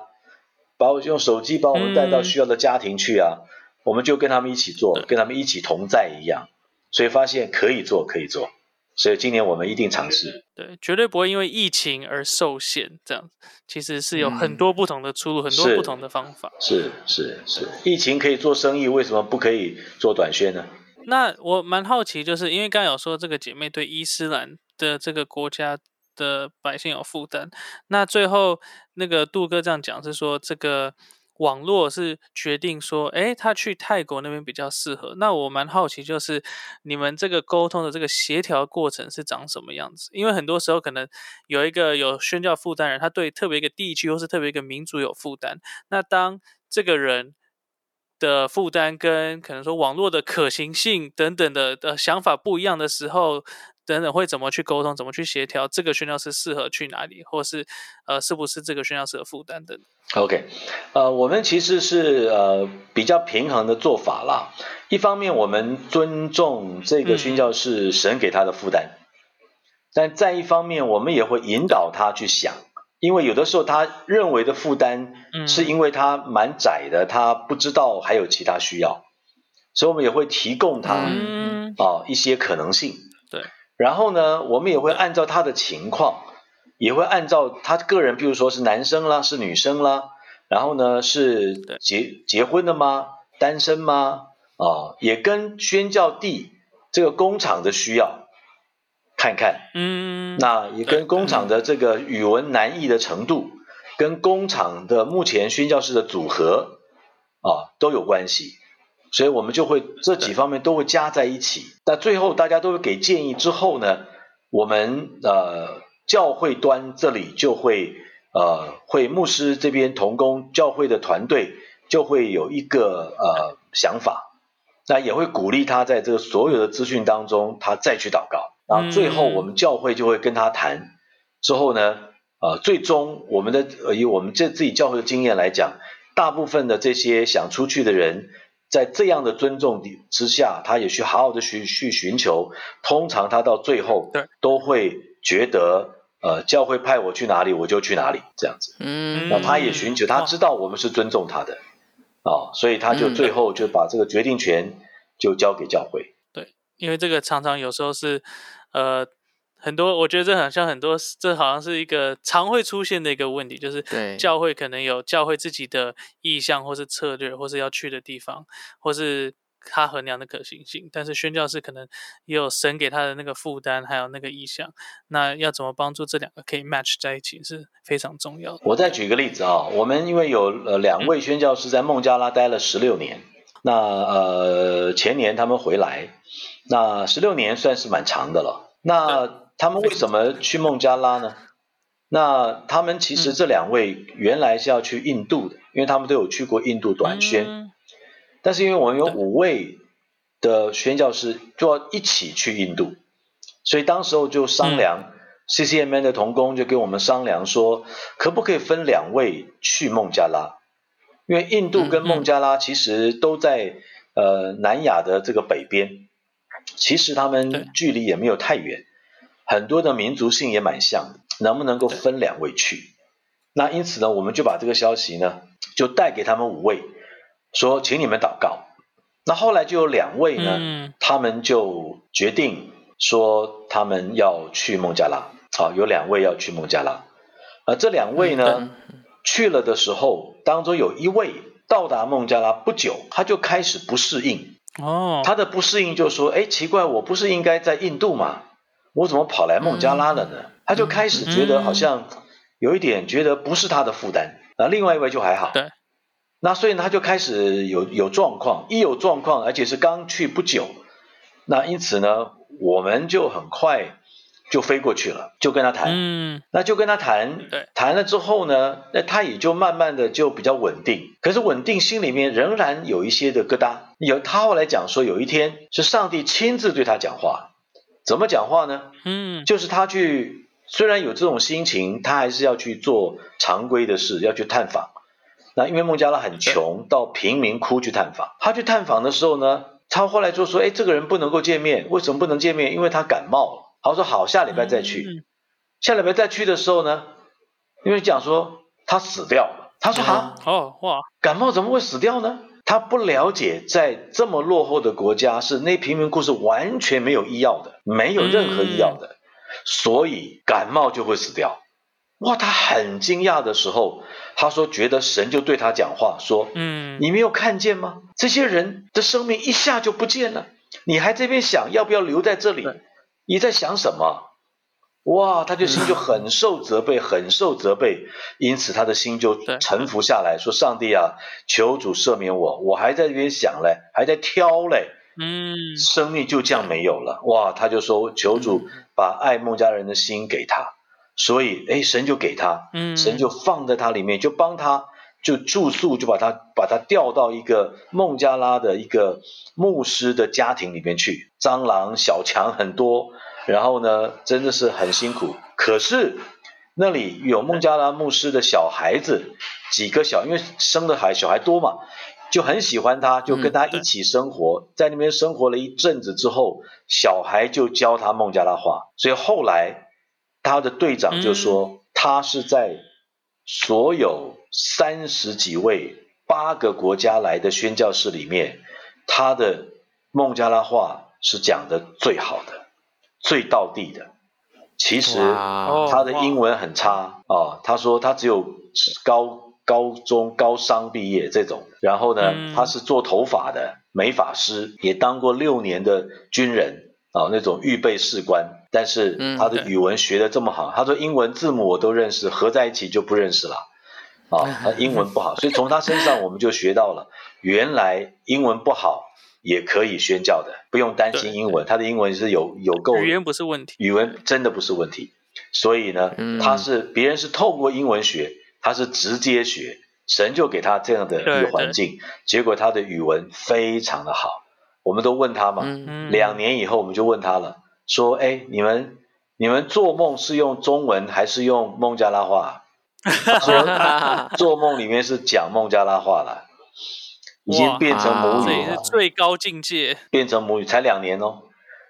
把我用手机把我们带到需要的家庭去啊，我们就跟他们一起做，跟他们一起同在一样。所以发现可以做，可以做。所以今年我们一定尝试，对，绝对不会因为疫情而受限。这样其实是有很多不同的出路，很多不同的方法。是是是，疫情可以做生意，为什么不可以做短宣呢？那我蛮好奇，就是因为刚刚有说这个姐妹对伊斯兰的这个国家的百姓有负担，那最后那个杜哥这样讲是说这个。网络是决定说，哎，他去泰国那边比较适合。那我蛮好奇，就是你们这个沟通的这个协调过程是长什么样子？因为很多时候可能有一个有宣教负担人，他对特别一个地区或是特别一个民族有负担。那当这个人的负担跟可能说网络的可行性等等的的想法不一样的时候。等等会怎么去沟通，怎么去协调？这个宣教师适合去哪里，或是呃，是不是这个宣教师的负担等？OK，呃，我们其实是呃比较平衡的做法啦。一方面，我们尊重这个宣教士神给他的负担，但在一方面，我们也会引导他去想，因为有的时候他认为的负担，是因为他蛮窄的，他不知道还有其他需要，所以我们也会提供他啊一些可能性。然后呢，我们也会按照他的情况，也会按照他个人，比如说是男生啦，是女生啦，然后呢是结结婚的吗？单身吗？啊，也跟宣教地这个工厂的需要看看，嗯，那也跟工厂的这个语文难易的程度，跟工厂的目前宣教师的组合啊都有关系。所以我们就会这几方面都会加在一起，那最后大家都会给建议之后呢，我们呃教会端这里就会呃会牧师这边同工教会的团队就会有一个呃想法，那也会鼓励他在这个所有的资讯当中他再去祷告，然后最后我们教会就会跟他谈，之后呢呃最终我们的以我们这自己教会的经验来讲，大部分的这些想出去的人。在这样的尊重之下，他也去好好的去去寻求。通常他到最后，都会觉得，呃，教会派我去哪里，我就去哪里，这样子。嗯，那他也寻求，他知道我们是尊重他的，啊，所以他就最后就把这个决定权就交给教会。对，因为这个常常有时候是，呃。很多，我觉得这好像很多，这好像是一个常会出现的一个问题，就是教会可能有教会自己的意向，或是策略，或是要去的地方，或是他衡量的可行性。但是宣教士可能也有神给他的那个负担，还有那个意向。那要怎么帮助这两个可以 match 在一起，是非常重要的。我再举个例子啊，我们因为有呃两位宣教师在孟加拉待了十六年，那呃前年他们回来，那十六年算是蛮长的了。那他们为什么去孟加拉呢？那他们其实这两位原来是要去印度的，因为他们都有去过印度短宣。但是因为我们有五位的宣教师就要一起去印度，所以当时候就商量，CCMN 的同工就跟我们商量说，可不可以分两位去孟加拉？因为印度跟孟加拉其实都在呃南亚的这个北边，其实他们距离也没有太远。很多的民族性也蛮像的，能不能够分两位去？那因此呢，我们就把这个消息呢，就带给他们五位，说请你们祷告，那后来就有两位呢，他们就决定说他们要去孟加拉。好，有两位要去孟加拉，而这两位呢去了的时候，当中有一位到达孟加拉不久，他就开始不适应。哦，他的不适应就说：“哎，奇怪，我不是应该在印度吗？我怎么跑来孟加拉了呢？”他就开始觉得好像有一点觉得不是他的负担。那另外一位就还好。对。那所以呢，他就开始有有状况，一有状况，而且是刚去不久，那因此呢，我们就很快就飞过去了，就跟他谈，嗯，那就跟他谈，对，谈了之后呢，那他也就慢慢的就比较稳定，可是稳定心里面仍然有一些的疙瘩。有他后来讲说，有一天是上帝亲自对他讲话，怎么讲话呢？嗯，就是他去，虽然有这种心情，他还是要去做常规的事，要去探访。那因为孟加拉很穷，到贫民窟去探访。他去探访的时候呢，他后来就说：“哎，这个人不能够见面，为什么不能见面？因为他感冒了。”他说：“好，下礼拜再去。”下礼拜再去的时候呢，因为讲说他死掉了。他说：“啊，哦哇，感冒怎么会死掉呢？”他不了解，在这么落后的国家，是那贫民窟是完全没有医药的，没有任何医药的，所以感冒就会死掉。哇，他很惊讶的时候。他说：“觉得神就对他讲话，说，嗯，你没有看见吗？这些人的生命一下就不见了，你还这边想要不要留在这里？你在想什么？哇，他就心就很受责备，很受责备，因此他的心就臣服下来，说：上帝啊，求主赦免我，我还在这边想嘞，还在挑嘞，嗯，生命就这样没有了。哇，他就说：求主把爱孟家人的心给他。”所以，哎，神就给他，神就放在他里面，就帮他，就住宿，就把他把他调到一个孟加拉的一个牧师的家庭里面去。蟑螂、小强很多，然后呢，真的是很辛苦。可是那里有孟加拉牧师的小孩子，几个小，因为生的孩小孩多嘛，就很喜欢他，就跟他一起生活在那边生活了一阵子之后，小孩就教他孟加拉话，所以后来。他的队长就说，他是在所有三十几位八个国家来的宣教士里面，他的孟加拉话是讲的最好的，最道地的。其实他的英文很差啊，他说他只有高高中高商毕业这种，然后呢，他是做头发的美发师，也当过六年的军人。啊，那种预备士官，但是他的语文学的这么好，他说英文字母我都认识，合在一起就不认识了。啊，他英文不好，所以从他身上我们就学到了，原来英文不好也可以宣教的，不用担心英文，他的英文是有有够语言不是问题，语文真的不是问题。所以呢，他是别人是透过英文学，他是直接学，神就给他这样的一个环境，结果他的语文非常的好。我们都问他嘛，两年以后我们就问他了，说：“哎，你们你们做梦是用中文还是用孟加拉话？”他说 做梦里面是讲孟加拉话了，已经变成母语了，最高境界，变成母语才两年哦。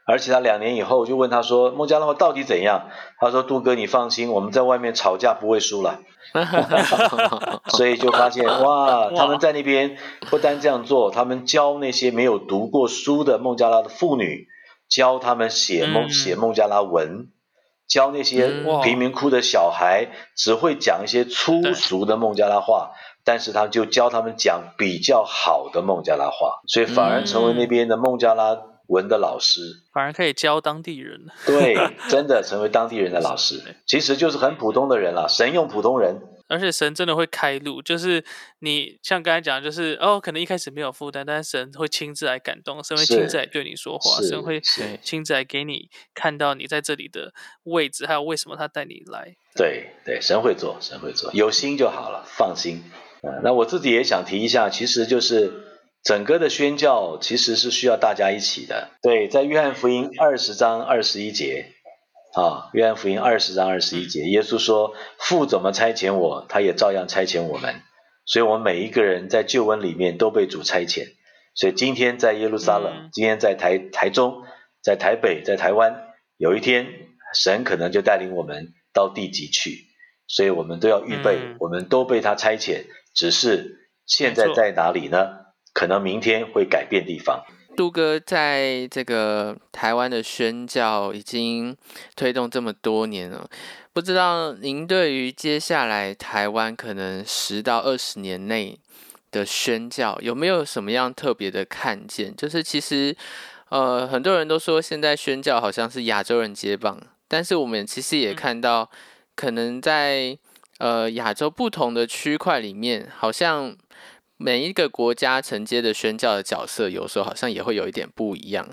而且他两年以后就问他说：“孟加拉话到底怎样？”他说：“杜哥，你放心，我们在外面吵架不会输了。” 所以就发现哇，他们在那边不单这样做，他们教那些没有读过书的孟加拉的妇女，教他们写孟写孟加拉文，教那些贫民窟的小孩只会讲一些粗俗的孟加拉话，但是他们就教他们讲比较好的孟加拉话，所以反而成为那边的孟加拉。文的老师反而可以教当地人，对，真的成为当地人的老师，其实就是很普通的人了。神用普通人，而且神真的会开路，就是你像刚才讲，就是哦，可能一开始没有负担，但是神会亲自来感动，神会亲自来对你说话，神会亲自来给你看到你在这里的位置，还有为什么他带你来。对对，神会做，神会做，有心就好了，放心。那我自己也想提一下，其实就是。整个的宣教其实是需要大家一起的。对，在约翰福音二十章二十一节，啊，约翰福音二十章二十一节，耶稣说：“父怎么差遣我，他也照样差遣我们。”所以，我们每一个人在救恩里面都被主差遣。所以，今天在耶路撒冷，今天在台台中，在台北，在台湾，有一天神可能就带领我们到地极去。所以我们都要预备，我们都被他差遣，只是现在在哪里呢？可能明天会改变地方。杜哥在这个台湾的宣教已经推动这么多年了，不知道您对于接下来台湾可能十到二十年内的宣教有没有什么样特别的看见？就是其实，呃，很多人都说现在宣教好像是亚洲人接棒，但是我们其实也看到，可能在呃亚洲不同的区块里面，好像。每一个国家承接的宣教的角色，有时候好像也会有一点不一样。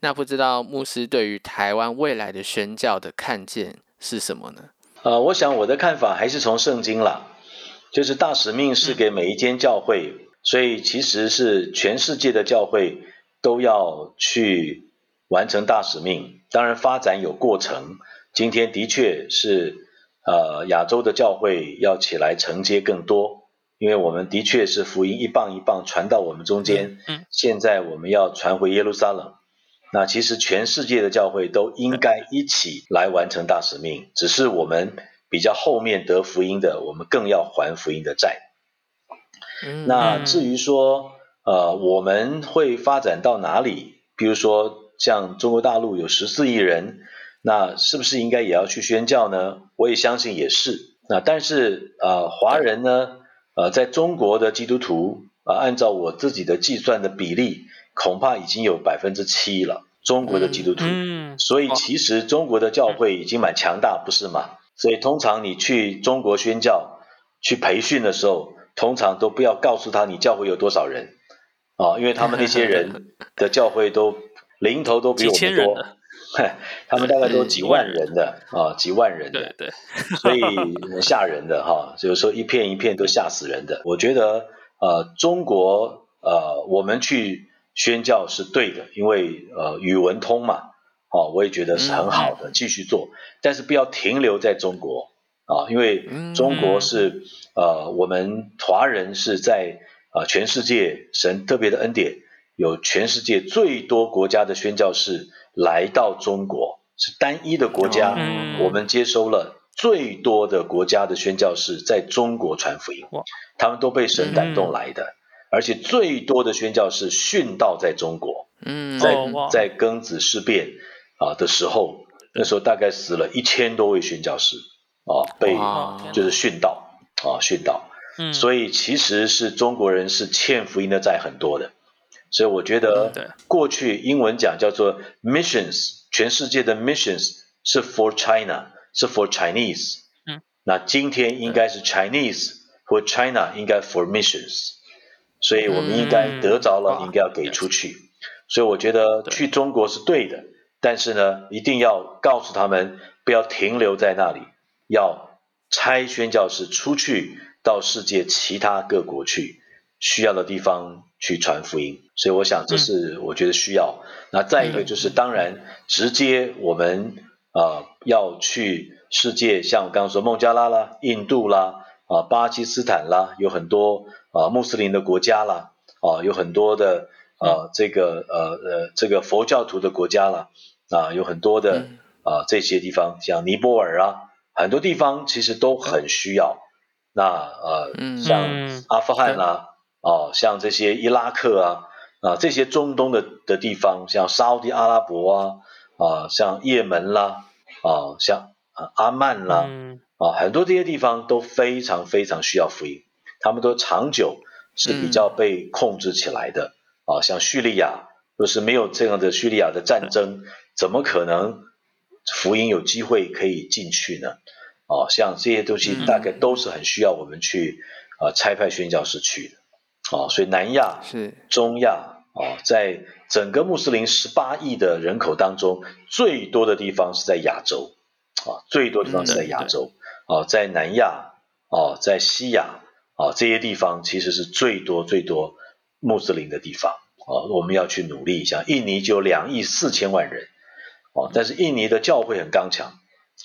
那不知道牧师对于台湾未来的宣教的看见是什么呢？呃，我想我的看法还是从圣经啦，就是大使命是给每一间教会，所以其实是全世界的教会都要去完成大使命。当然发展有过程，今天的确是呃亚洲的教会要起来承接更多。因为我们的确是福音一棒一棒传到我们中间，嗯，现在我们要传回耶路撒冷，那其实全世界的教会都应该一起来完成大使命，只是我们比较后面得福音的，我们更要还福音的债。那至于说，呃，我们会发展到哪里？比如说，像中国大陆有十四亿人，那是不是应该也要去宣教呢？我也相信也是。那但是，呃，华人呢？呃，在中国的基督徒啊，按照我自己的计算的比例，恐怕已经有百分之七了。中国的基督徒，嗯，所以其实中国的教会已经蛮强大，不是吗？所以通常你去中国宣教、去培训的时候，通常都不要告诉他你教会有多少人啊，因为他们那些人的教会都零头都比我们多。他们大概都几万人的啊，几万人的，对对，所以吓人的哈，就是说一片一片都吓死人的。我觉得呃，中国呃，我们去宣教是对的，因为呃，语文通嘛，哦，我也觉得是很好的，继续做，但是不要停留在中国啊，因为中国是呃，我们华人是在啊全世界神特别的恩典，有全世界最多国家的宣教士。来到中国是单一的国家，我们接收了最多的国家的宣教士在中国传福音，他们都被神感动来的，而且最多的宣教士殉道在中国，嗯。在在庚子事变啊的时候，那时候大概死了一千多位宣教士啊，被就是殉道啊殉道，嗯。所以其实是中国人是欠福音的债很多的。所以我觉得，过去英文讲叫做 missions，全世界的 missions 是 for China，是 for Chinese。嗯。那今天应该是 Chinese 或 China 应该 for missions，所以我们应该得着了，应该要给出去。所以我觉得去中国是对的，但是呢，一定要告诉他们不要停留在那里，要拆宣教士出去到世界其他各国去。需要的地方去传福音，所以我想这是我觉得需要。那再一个就是，当然直接我们啊要去世界，像我刚刚说孟加拉啦、印度啦、啊巴基斯坦啦，有很多啊穆斯林的国家啦，啊有很多的啊这个呃呃这个佛教徒的国家啦，啊有很多的啊这些地方，像尼泊尔啊，很多地方其实都很需要。那呃像阿富汗啦。哦，像这些伊拉克啊，啊这些中东的的地方，像沙地阿拉伯啊，啊像也门啦，啊像啊阿曼啦，啊很多这些地方都非常非常需要福音，他们都长久是比较被控制起来的，啊像叙利亚，若是没有这样的叙利亚的战争，怎么可能福音有机会可以进去呢？啊，像这些东西大概都是很需要我们去啊差派宣教士去的。啊，所以南亚是中亚啊，在整个穆斯林十八亿的人口当中，最多的地方是在亚洲啊，最多地方是在亚洲啊，在南亚啊，在西亚啊这些地方其实是最多最多穆斯林的地方啊，我们要去努力一下。印尼就有两亿四千万人啊，但是印尼的教会很刚强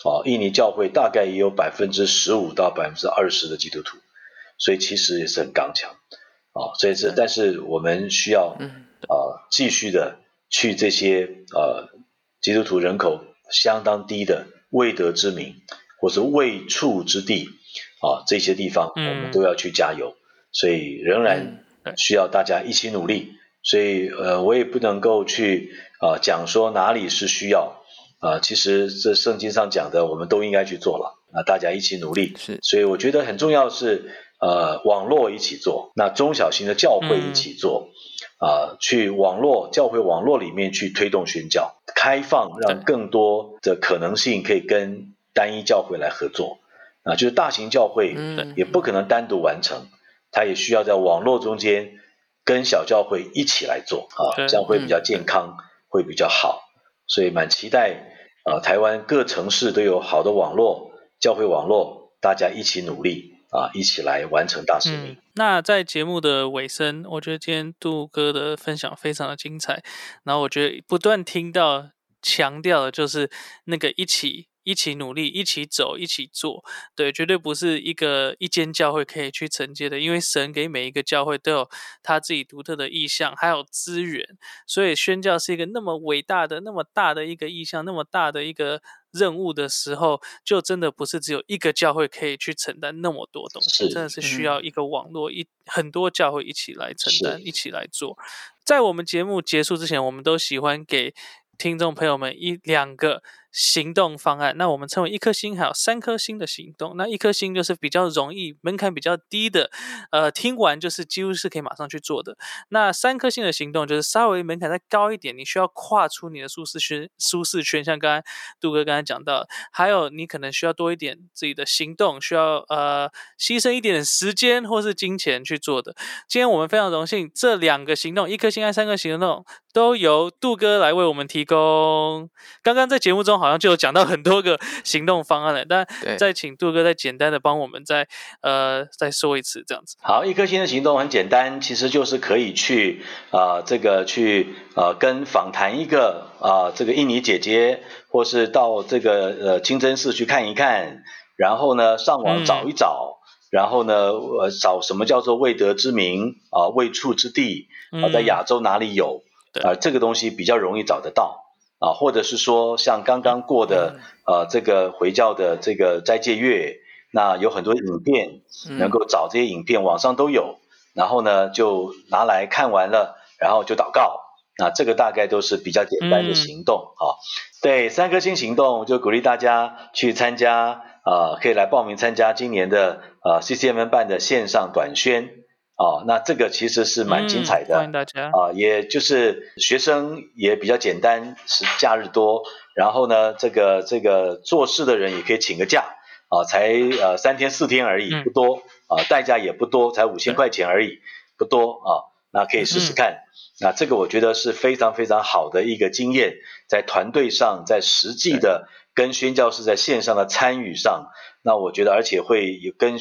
啊，印尼教会大概也有百分之十五到百分之二十的基督徒，所以其实也是很刚强。啊，所以是，但是我们需要啊，继续的去这些呃基督徒人口相当低的未得之名或是未处之地啊，这些地方我们都要去加油。所以仍然需要大家一起努力。所以呃，我也不能够去啊讲说哪里是需要啊，其实这圣经上讲的，我们都应该去做了。那大家一起努力，是。所以我觉得很重要是呃，网络一起做，那中小型的教会一起做啊，去网络教会网络里面去推动宣教，开放让更多的可能性可以跟单一教会来合作。啊，就是大型教会也不可能单独完成，它也需要在网络中间。跟小教会一起来做啊，这样会比较健康，会比较好，所以蛮期待啊。台湾各城市都有好的网络教会网络，大家一起努力啊，一起来完成大使命。那在节目的尾声，我觉得今天杜哥的分享非常的精彩，然后我觉得不断听到强调的就是那个一起。一起努力，一起走，一起做，对，绝对不是一个一间教会可以去承接的，因为神给每一个教会都有他自己独特的意向，还有资源，所以宣教是一个那么伟大的、那么大的一个意向、那么大的一个任务的时候，就真的不是只有一个教会可以去承担那么多东西，真的是需要一个网络，一很多教会一起来承担，一起来做。在我们节目结束之前，我们都喜欢给听众朋友们一两个。行动方案，那我们称为一颗星，还有三颗星的行动。那一颗星就是比较容易，门槛比较低的，呃，听完就是几乎是可以马上去做的。那三颗星的行动就是稍微门槛再高一点，你需要跨出你的舒适圈，舒适圈。像刚才杜哥刚才讲到，还有你可能需要多一点自己的行动，需要呃牺牲一点时间或是金钱去做的。今天我们非常荣幸，这两个行动，一颗星和三颗行动，都由杜哥来为我们提供。刚刚在节目中好。好像就有讲到很多个行动方案了，但再请杜哥再简单的帮我们再呃再说一次这样子。好，一颗星的行动很简单，其实就是可以去啊这个去呃跟访谈一个啊这个印尼姐姐，或是到这个呃清真寺去看一看，然后呢上网找一找，然后呢呃找什么叫做未得之名啊未处之地啊在亚洲哪里有啊这个东西比较容易找得到。啊，或者是说像刚刚过的呃这个回教的这个斋戒月，那有很多影片能够找这些影片，网上都有，然后呢就拿来看完了，然后就祷告，那这个大概都是比较简单的行动啊。对，三颗星行动就鼓励大家去参加啊，可以来报名参加今年的呃 CCM 办的线上短宣。哦，那这个其实是蛮精彩的，欢迎大家。啊，也就是学生也比较简单，是假日多，然后呢，这个这个做事的人也可以请个假啊，才呃三天四天而已，不多啊，代价也不多，才五千块钱而已，不多啊，那可以试试看，那这个我觉得是非常非常好的一个经验，在团队上，在实际的跟宣教士在线上的参与上。那我觉得，而且会有跟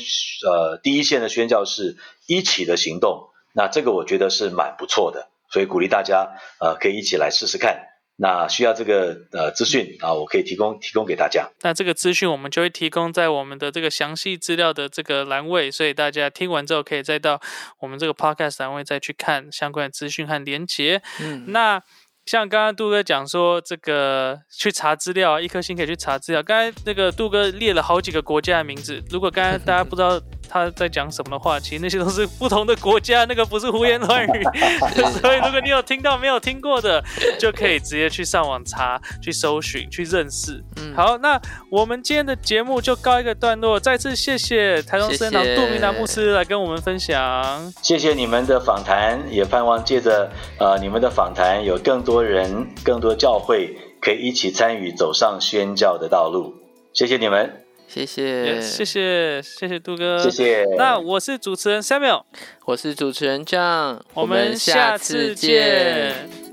呃第一线的宣教士一起的行动，那这个我觉得是蛮不错的，所以鼓励大家呃可以一起来试试看。那需要这个呃资讯啊，我可以提供提供给大家。那这个资讯我们就会提供在我们的这个详细资料的这个栏位，所以大家听完之后可以再到我们这个 podcast 栏位再去看相关的资讯和连结。嗯，那。像刚刚杜哥讲说，这个去查资料，一颗星可以去查资料。刚才那个杜哥列了好几个国家的名字，如果刚才大家不知道。他在讲什么的话，其实那些都是不同的国家，那个不是胡言乱语。所以如果你有听到没有听过的，就可以直接去上网查、去搜寻、去认识。嗯，好，那我们今天的节目就告一个段落。再次谢谢台中圣堂杜明南牧师来跟我们分享。谢谢你们的访谈，也盼望借着呃你们的访谈，有更多人、更多教会可以一起参与走上宣教的道路。谢谢你们。谢谢，谢谢，谢谢杜哥，谢谢。那我是主持人 Samuel，我是主持人 John，我们下次见。